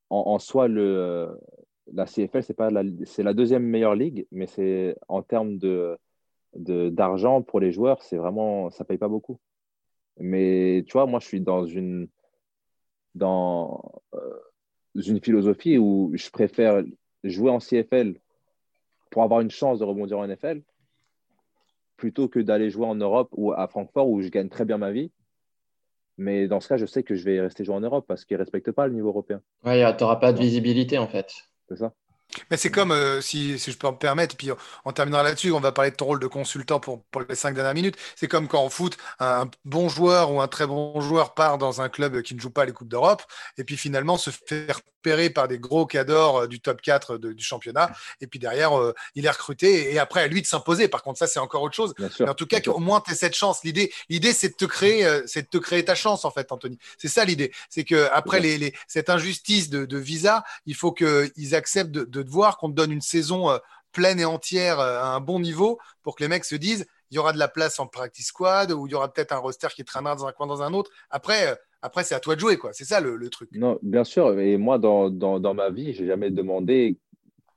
en, soi, le, la CFL, c'est la, la deuxième meilleure ligue, mais c'est en termes de, d'argent pour les joueurs, c'est vraiment ça paye pas beaucoup. Mais tu vois, moi, je suis dans une dans euh, une philosophie où je préfère jouer en CFL pour avoir une chance de rebondir en NFL plutôt que d'aller jouer en Europe ou à Francfort où je gagne très bien ma vie. Mais dans ce cas, je sais que je vais rester jouer en Europe parce qu'ils ne respectent pas le niveau européen. Ouais, tu n'auras pas de visibilité en fait. C'est ça. Mais c'est comme, euh, si, si, je peux me permettre, puis on terminera là-dessus, on va parler de ton rôle de consultant pour, pour les cinq dernières minutes. C'est comme quand en foot, un bon joueur ou un très bon joueur part dans un club qui ne joue pas les Coupes d'Europe, et puis finalement se faire repéré par des gros cadors euh, du top 4 du championnat. Et puis derrière, euh, il est recruté. Et après, à lui de s'imposer. Par contre, ça, c'est encore autre chose. Mais en tout cas, au moins, tu aies cette chance. L'idée, l'idée c'est de, te créer, euh, c'est de te créer ta chance, en fait, Anthony. C'est ça l'idée. C'est que après les, cette injustice de, visa, il faut qu'ils acceptent de, de, voir qu'on te donne une saison pleine et entière à un bon niveau pour que les mecs se disent il y aura de la place en practice squad ou il y aura peut-être un roster qui traînera dans un coin dans un autre. Après, après, c'est à toi de jouer, quoi. C'est ça le, truc. Non, bien sûr. Et moi, dans, dans, dans ma vie, j'ai jamais demandé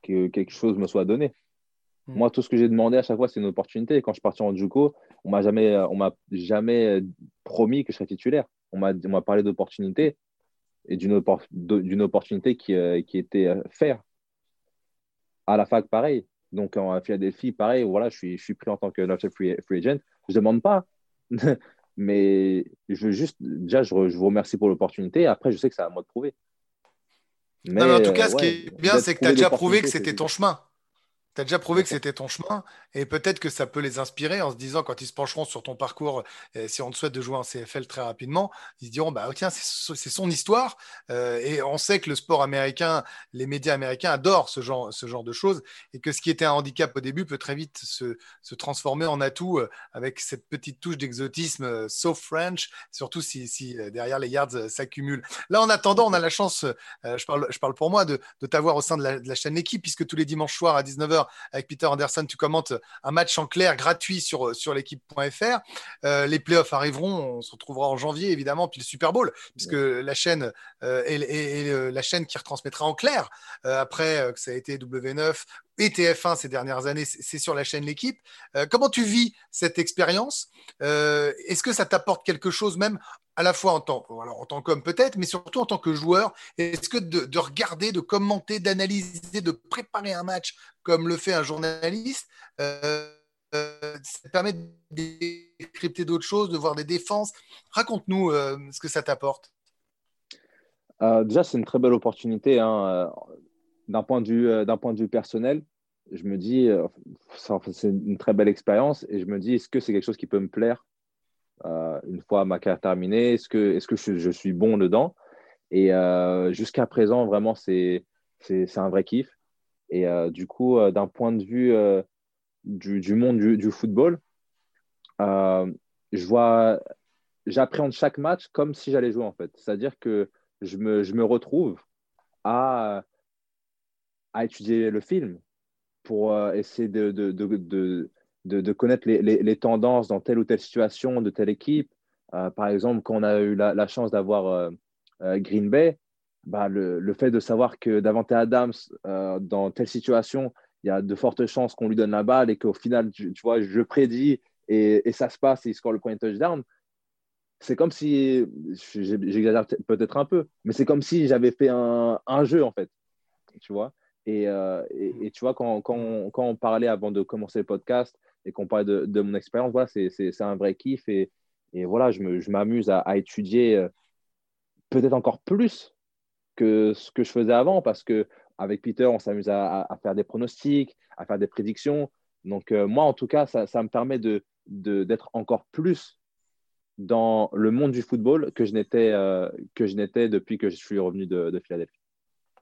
que quelque chose me soit donné. Hmm. Moi, tout ce que j'ai demandé à chaque fois, c'est une opportunité. Quand je suis parti en Juco, on m'a jamais, on m'a jamais promis que je serais titulaire. On m'a parlé d'opportunité et d'une opportunité qui, euh, qui était euh, faire. À la fac, pareil. Donc, en Philadelphie, pareil. Voilà, je suis, je suis pris en tant que free, free agent. Je ne demande pas. (laughs) Mais je veux juste, déjà, je, vous remercie pour l'opportunité. Après, je sais que c'est à moi de prouver. Mais, en tout cas, ce qui est bien, c'est que tu as déjà prouvé que c'était ton chemin. Tu as déjà prouvé que c'était ton chemin et peut-être que ça peut les inspirer en se disant, quand ils se pencheront sur ton parcours, euh, si on te souhaite de jouer en CFL très rapidement, ils se diront, bah, tiens, c'est son histoire. Euh, et on sait que le sport américain, les médias américains adorent ce genre, ce genre de choses et que ce qui était un handicap au début peut très vite se, se transformer en atout euh, avec cette petite touche d'exotisme so French, surtout si, si derrière les yards s'accumulent. Là, en attendant, on a la chance, je, parle, je parle pour moi, de, de t'avoir au sein de la, de la chaîne Équipe, puisque tous les dimanches soirs à 19h, avec Peter Anderson, tu commentes un match en clair gratuit sur, sur l'équipe.fr. Euh, les playoffs arriveront, on se retrouvera en janvier évidemment, puis le Super Bowl, puisque la chaîne euh, est, euh, la chaîne qui retransmettra en clair après que ça a été W9 et TF1 ces dernières années, c'est sur la chaîne L'équipe. comment tu vis cette expérience? Est-ce que ça t'apporte quelque chose même à la fois en tant, alors en tant qu'homme peut-être, mais surtout en tant que joueur? Est-ce que de, de, regarder, de commenter, d'analyser, de préparer un match comme le fait un journaliste, euh, euh, ça permet de décrypter d'autres choses, de voir des défenses? Raconte-nous euh, ce que ça t'apporte. déjà, c'est une très belle opportunité. Hein, d'un point, de vue, d'un point de vue personnel, je me dis, c'est une très belle expérience et je me dis, est-ce que c'est quelque chose qui peut me plaire une fois ma carrière terminée? Est-ce que, est-ce que je, suis bon dedans? Et jusqu'à présent, vraiment, c'est, un vrai kiff. Et euh, du coup, euh, d'un point de vue euh, du, monde du, football, je vois, j'appréhende chaque match comme si j'allais jouer en fait. C'est-à-dire que je me, je me retrouve à, à étudier le film pour essayer de, de, de, de connaître les, les, tendances dans telle ou telle situation de telle équipe. par exemple, quand on a eu la, chance d'avoir Green Bay, bah, le, le, fait de savoir que Davante Adams, euh, dans telle situation, il y a de fortes chances qu'on lui donne la balle et qu'au final, tu, vois, je prédis et, et, ça se passe et il score le point de touchdown. C'est comme si, j'exagère peut-être un peu, mais c'est comme si j'avais fait un, un, jeu en fait, tu vois. Et, euh, et, tu vois, quand, quand, on, quand, on, parlait avant de commencer le podcast et qu'on parlait de, de, mon expérience, voilà, c'est un vrai kiff et, et voilà, je m'amuse à, à, étudier euh, peut-être encore plus que ce que je faisais avant parce que avec Peter, on s'amuse à, faire des pronostics, à faire des prédictions. Donc, euh, moi, en tout cas, ça, ça me permet d'être de, d'être encore plus dans le monde du football que je n'étais euh, je depuis que je suis revenu de, de, Philadelphie.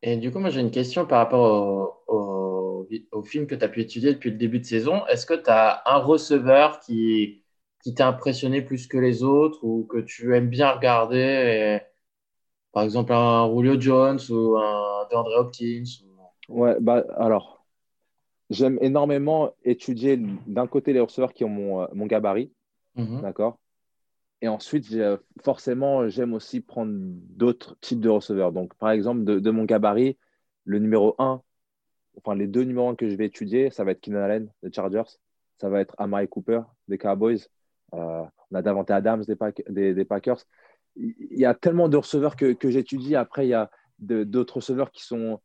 Et du coup, moi, j'ai une question par rapport au, au, au film que tu as pu étudier depuis le début de saison. Est-ce que tu as un receveur qui, qui t'a impressionné plus que les autres ou que tu aimes bien regarder et- Par exemple, un Julio Jones ou un DeAndre Hopkins ou- Ouais, bah, alors, j'aime énormément étudier d'un côté les receveurs qui ont mon, mon gabarit, Mhm. d'accord? Et ensuite, j'ai- forcément, j'aime aussi prendre d'autres types de receveurs. Donc, par exemple, de, de mon gabarit, le numéro 1, enfin, les deux numéros 1 que je vais étudier, ça va être Keenan Allen des Chargers, ça va être Amari Cooper des Cowboys, euh, on a Davante Adams des, Pack- des, des Packers. Il y a tellement de receveurs que, que j'étudie. Après, il y a d'autres receveurs qui sont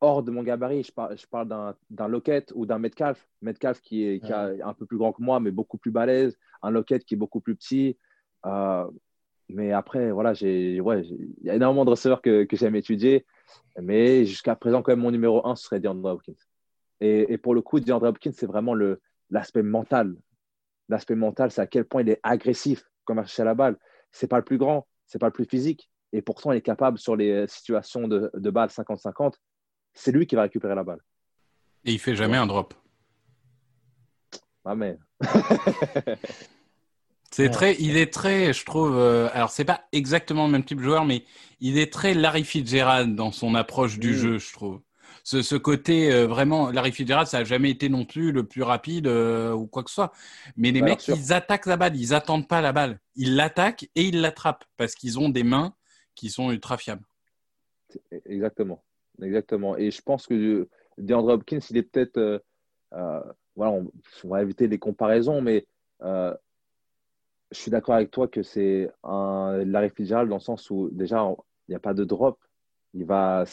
hors de mon gabarit. Je parle, je parle d'un Lockett ou d'un Metcalf. Metcalf qui est, qui est un peu plus grand que moi, mais beaucoup plus balèze. Un Lockett qui est beaucoup plus petit. Euh, mais après, voilà, j'ai, ouais, il y a énormément de receveurs que, que j'aime étudier. Mais jusqu'à présent, quand même, mon numéro un, ce serait DeAndre Hopkins. Et, et pour le coup, DeAndre Hopkins, c'est vraiment le- l'aspect mental. L'aspect mental, c'est à quel point il est agressif comme chercher la balle. C'est pas le plus grand, c'est pas le plus physique. Et pourtant, il est capable sur les situations de, de balle 50-50. C'est lui qui va récupérer la balle. Et il fait jamais un drop. Ah, mais (laughs) C'est Ouais. très, il est très, je trouve. euh, alors c'est pas exactement le même type de joueur, mais il est très Larry Fitzgerald dans son approche du Mm. jeu, je trouve. Ce, ce côté euh, vraiment, Larry Fitzgerald, ça a jamais été non plus le plus rapide euh, ou quoi que ce soit. Mais les Bah, mecs, ils attaquent la balle, ils attendent pas la balle, ils l'attaquent et ils l'attrapent parce qu'ils ont des mains qui sont ultra fiables. Exactement. Exactement. Et je pense que DeAndre Hopkins, il est peut-être. voilà, on, on va éviter les comparaisons, mais euh, je suis d'accord avec toi que c'est un Larry Fitzgerald dans le sens où déjà, il n'y a pas de drop. Il va,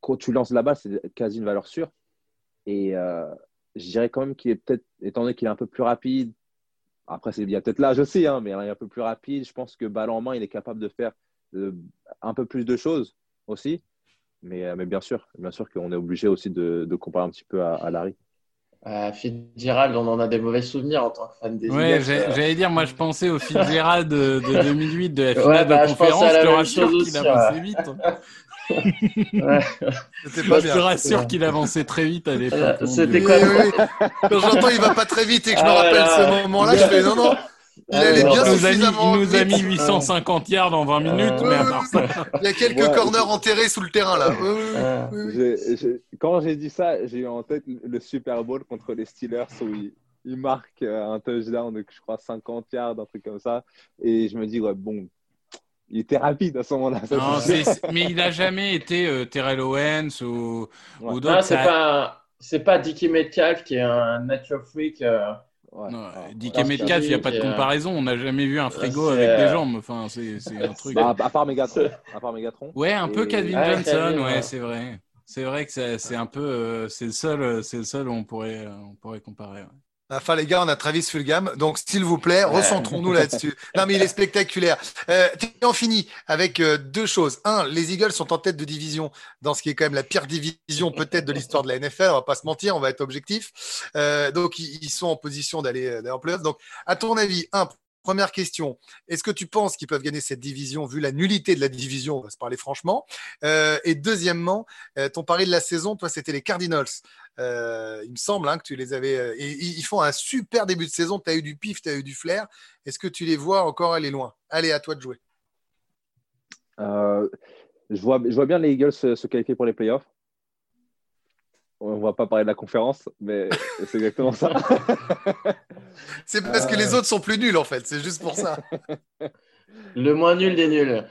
quand tu lances la balle, c'est quasi une valeur sûre. Et euh, je dirais quand même qu'il est peut-être, étant donné qu'il est un peu plus rapide, après, il y a peut-être l'âge aussi, hein, mais il est un peu plus rapide. Je pense que balle en main, il est capable de faire euh, un peu plus de choses aussi. Mais, euh, mais bien sûr, bien sûr qu'on est obligé aussi de, comparer un petit peu à Larry. Euh, Fitzgerald, on en a des mauvais souvenirs en tant que fan des Ouais, euh. j'allais dire, moi je pensais au (laughs) Fitzgerald de, de 2008 de la Ouais, finale bah, de pensais conférence. Je te rassure qu'il avançait vite. Ouais. Pas je te rassure qu'il avançait très vite à l'époque. Euh, mon c'était quoi oui, oui. (laughs) Quand j'entends il va pas très vite et que je me Ah, rappelle ce moment-là, je fais non, non, il Ah, nous a mis, suffisamment il nous a vite. mis 850 yards en 20 minutes, Euh, mais à part ça. Il y a quelques Ouais. corners enterrés sous le terrain là. Euh, j'ai- quand j'ai dit ça, j'ai eu en tête le Super Bowl contre les Steelers où il, il marque euh, un touchdown de, je crois, 50 yards, un truc comme ça. Et je me dis, ouais, bon, il était rapide à ce moment-là. mais il a jamais été euh, Terrell Owens ou, Ouais. ou Non, d'autres. c'est pas, pas Dickie Metcalf qui est un nature freak. euh, Ouais. Ouais. Dick parce et que Metcalf, il n'y a pas de comparaison. On n'a jamais vu un frigo C'est, avec des euh, jambes. Enfin, c'est un truc. Bah, à, part Megatron. À part Megatron. Ouais, un peu Et- Calvin Ouais, Johnson, Calvin, ouais, ouais. c'est vrai. C'est vrai que c'est un peu, euh, c'est le seul, euh, c'est le seul où on pourrait, euh, on pourrait comparer. Ouais. Enfin, les gars, on a Travis Fulgham. Donc, s'il vous plaît, recentrons-nous là-dessus. Non, mais il est spectaculaire. Euh, on finit avec euh, deux choses. Un, les Eagles sont en tête de division dans ce qui est quand même la pire division peut-être de l'histoire de la NFL. On va pas se mentir, on va être objectif. Euh, donc, ils, sont en position d'aller euh, d'aller en playoff. Donc, à ton avis, un, première question. Est-ce que tu penses qu'ils peuvent gagner cette division vu la nullité de la division? On va se parler franchement. Euh, et deuxièmement, euh, ton pari de la saison, toi, c'était les Cardinals. Euh, il me semble hein, que tu les avais. ils font un super début de saison. Tu as eu du pif, tu as eu du flair. Est-ce que tu les vois encore aller loin? Allez, à toi de jouer. Je, vois, bien les Eagles se qualifier pour les playoffs. On va pas parler de la conférence, mais (laughs) c'est exactement ça. (laughs) C'est parce que les autres sont plus nuls, en fait. C'est juste pour ça. (laughs) Le moins nul des nuls.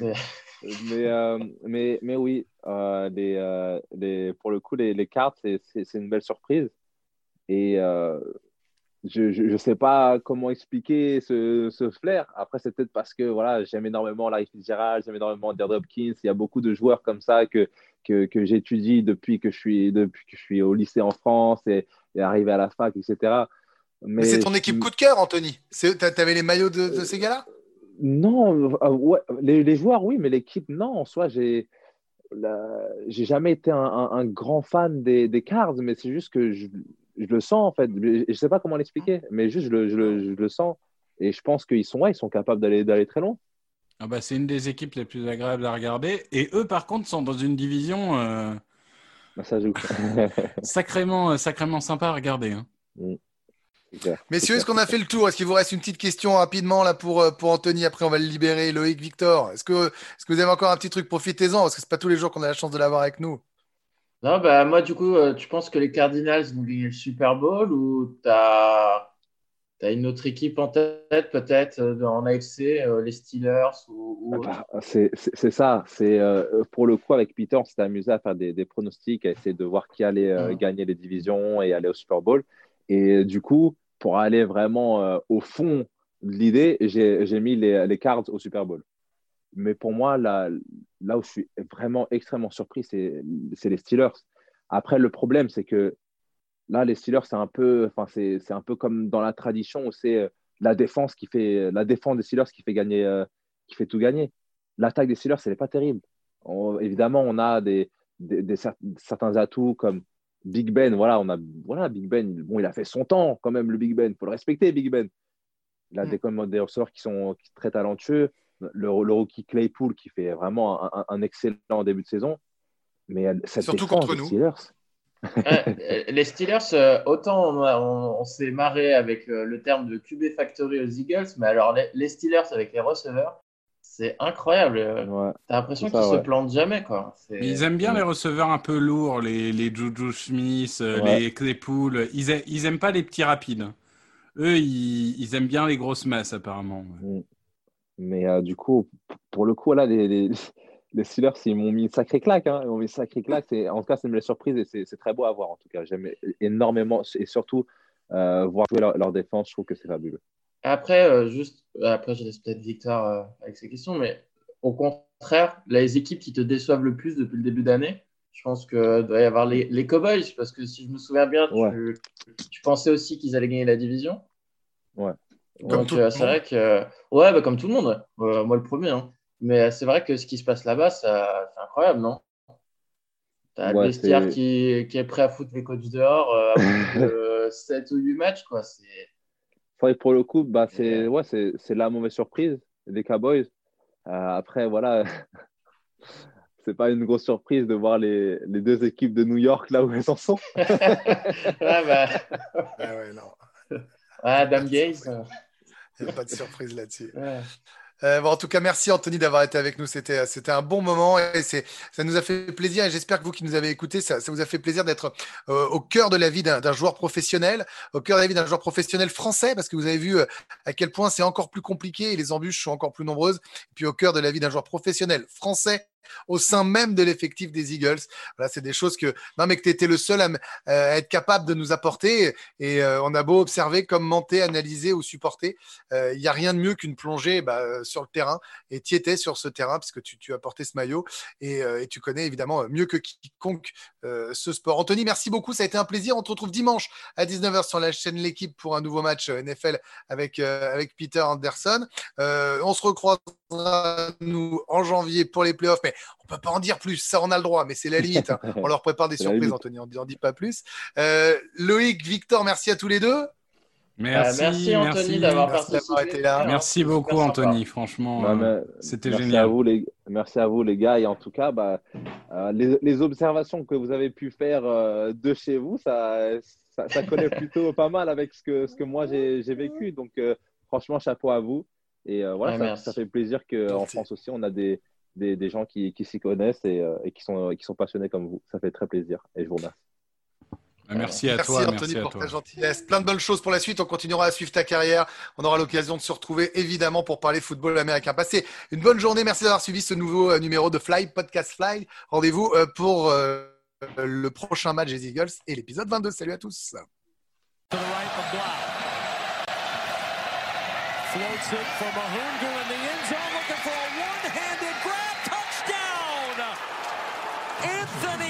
mais, euh, mais, mais oui, euh, les, euh, les, pour le coup, les, les cartes, c'est- une belle surprise. Et euh, je ne sais pas comment expliquer ce, ce flair. Après, c'est peut-être parce que voilà, j'aime énormément Larry Fitzgerald, j'aime énormément Deirdre Hopkins. Il y a beaucoup de joueurs comme ça que, que, que j'étudie depuis, que je suis- depuis que je suis au lycée en France et, et arrivé à la fac, etc. Mais c'est ton équipe coup de cœur, Anthony. T'a- T'avais les maillots de, de ces gars-là? Non, euh, ouais, les, les joueurs, oui, mais l'équipe, non. En soi, j'ai j'ai jamais été un, un- un grand fan des, des Cards, mais c'est juste que je, je le sens, en fait. Je ne sais pas comment l'expliquer, mais juste, je le, je le- je le sens. Et je pense qu'ils sont, ouais, ils sont capables d'aller d'aller très loin. Ah bah, c'est une des équipes les plus agréables à regarder. Et eux, par contre, sont dans une division euh, Bah, ça joue. (laughs) sacrément, sacrément sympa à regarder. hein. Clair. Messieurs, est-ce qu'on a fait le tour? Est-ce qu'il vous reste une petite question rapidement là pour, euh, pour Anthony? Après, on va le libérer. Loïc, Victor, est-ce que, est-ce que vous avez encore un petit truc? Profitez-en, parce que c'est pas tous les jours qu'on a la chance de l'avoir avec nous. Non, bah, moi, du coup, euh, tu penses que les Cardinals vont gagner le Super Bowl ou t'as as une autre équipe en tête, peut-être, euh, en AFC, euh, les Steelers ou, ou autre? Bah, c'est ça. C'est euh, pour le coup avec Peter, on s'était amusé à faire des, des pronostics, à essayer de voir qui allait Mhm. gagner les divisions et aller au Super Bowl. Et du coup, pour aller vraiment au fond de l'idée, j'ai mis les, les Cards au Super Bowl. Mais pour moi, là, là où je suis vraiment extrêmement surpris, c'est les Steelers. Après, le problème, c'est que là, les Steelers, c'est un peu, c'est un peu comme dans la tradition où c'est euh, la défense qui fait, la défense des Steelers qui fait gagner, euh, qui fait tout gagner. L'attaque des Steelers, elle n'est pas terrible. On- évidemment, on a des, des- des cer- certains atouts comme Big Ben. Voilà, on a, voilà, Big Ben. Bon, il a fait son temps quand même, le Big Ben. Il faut le respecter, Big Ben. Il a Mm. des, receveurs qui sont, qui sont très talentueux. Le, le rookie Claypool qui fait vraiment un, excellent début de saison. Mais cette Surtout défense contre nous. Steelers, (laughs) Ouais, euh, les Steelers, euh, autant on, a- on- on s'est marré avec euh, le terme de QB Factory aux Eagles, mais alors les, les Steelers avec les receveurs, c'est incroyable. Ouais. T'as l'impression qu'ils ça, se ouais. plantent jamais, quoi. Mais ils aiment bien Mm. les receveurs un peu lourds, les, les Juju Smith, Ouais. les Claypool. Ils, a- ils aiment pas les petits rapides. Eux, ils, ils aiment bien les grosses masses, apparemment. Mm. Mais euh, du coup, pour le coup, là, les, les, (laughs) les Steelers, ils m'ont mis une sacrée claque. Hein. Ils m'ont mis une sacrée claque. En tout cas, c'est une belle surprise et c'est très beau à voir. En tout cas, j'aime énormément et surtout euh, voir jouer leur, leur défense. Je trouve que c'est fabuleux. Après, euh, juste, après, je laisse peut-être Victor euh, avec ses questions, mais au contraire, les équipes qui te déçoivent le plus depuis le début d'année, je pense que doit y avoir les, les Cowboys, parce que si je me souviens bien, tu, Ouais. tu pensais aussi qu'ils allaient gagner la division. Ouais. Comme Donc, tout le euh, c'est vrai que, ouais, bah, comme tout le monde, ouais. Euh, moi le premier, hein. Mais c'est vrai que ce qui se passe là-bas, ça- c'est incroyable, non? T'as le Ouais, vestiaire c'est- qui, qui est prêt à foutre les coachs dehors euh, de (laughs) 7 ou 8 matchs, quoi. C'est... Pour le coup, bah, c'est Ouais. ouais, c'est c'est la mauvaise surprise des Cowboys. Euh, après, voilà, (laughs) c'est pas une grosse surprise de voir les, les deux équipes de New York là où elles en sont. ouais, (laughs) bah, Ah ouais, non, ouais, Adam Gaze. Euh, il n'y a pas de surprise là-dessus. (laughs) ouais. Euh, bon, en tout cas, merci Anthony d'avoir été avec nous. C'était, c'était un bon moment et c'est, ça nous a fait plaisir. Et j'espère que vous qui nous avez écoutés, ça, ça vous a fait plaisir d'être euh, au cœur de la vie d'un, d'un joueur professionnel, au cœur de la vie d'un joueur professionnel français, parce que vous avez vu euh, à quel point c'est encore plus compliqué et les embûches sont encore plus nombreuses. Et puis au cœur de la vie d'un joueur professionnel français au sein même de l'effectif des Eagles. Voilà, c'est des choses que, non, mais que tu étais le seul à, euh, être capable de nous apporter. Et euh, on a beau observer, commenter, analyser ou supporter. Euh, Il n'y a rien de mieux qu'une plongée bah, sur le terrain. Et tu étais sur ce terrain puisque tu, tu as porté ce maillot et, tu connais évidemment mieux que quiconque ce sport. Anthony, merci beaucoup. Ça a été un plaisir. On te retrouve dimanche à 19h sur la chaîne L'équipe pour un nouveau match NFL avec, Peter Anderson. On se recroisera, nous, en janvier pour les playoffs. On peut pas en dire plus. Ça, on a le droit. Mais c'est la limite. hein. (laughs) On leur prépare des surprises. Anthony. On ne dit pas plus. Euh, Loïc, Victor, merci à tous les deux. Merci, Euh, merci Anthony d'avoir participé. été là. Merci beaucoup, sympa. Anthony. Franchement, Non, euh, mais c'était merci génial. À vous, les, merci à vous, les gars. Et en tout cas, bah, euh, les, les observations que vous avez pu faire euh, de chez vous, ça, ça, ça collait plutôt (laughs) pas mal avec ce que, ce que moi j'ai j'ai vécu. Donc, euh, franchement, chapeau à vous. Et euh, voilà, Ouais, ça, ça fait plaisir qu'en. France aussi, on a des, des, des gens qui, qui s'y connaissent et, euh, et qui, sont, qui sont passionnés comme vous. Ça fait très plaisir. Et je vous remercie. Merci à Merci toi. Anthony merci à pour toi. ta gentillesse. Plein de bonnes choses pour la suite. On continuera à suivre ta carrière. On aura l'occasion de se retrouver évidemment pour parler football américain. Passez une bonne journée. Merci d'avoir suivi ce nouveau euh, numéro de Fly, Podcast Fly. Rendez-vous euh, pour euh, le prochain match des Eagles et l'épisode 22. Salut à tous. To the right of Blau. Floats it for Mahungu in the end zone, looking for a one-handed grab. Touchdown! Anthony Mahungu.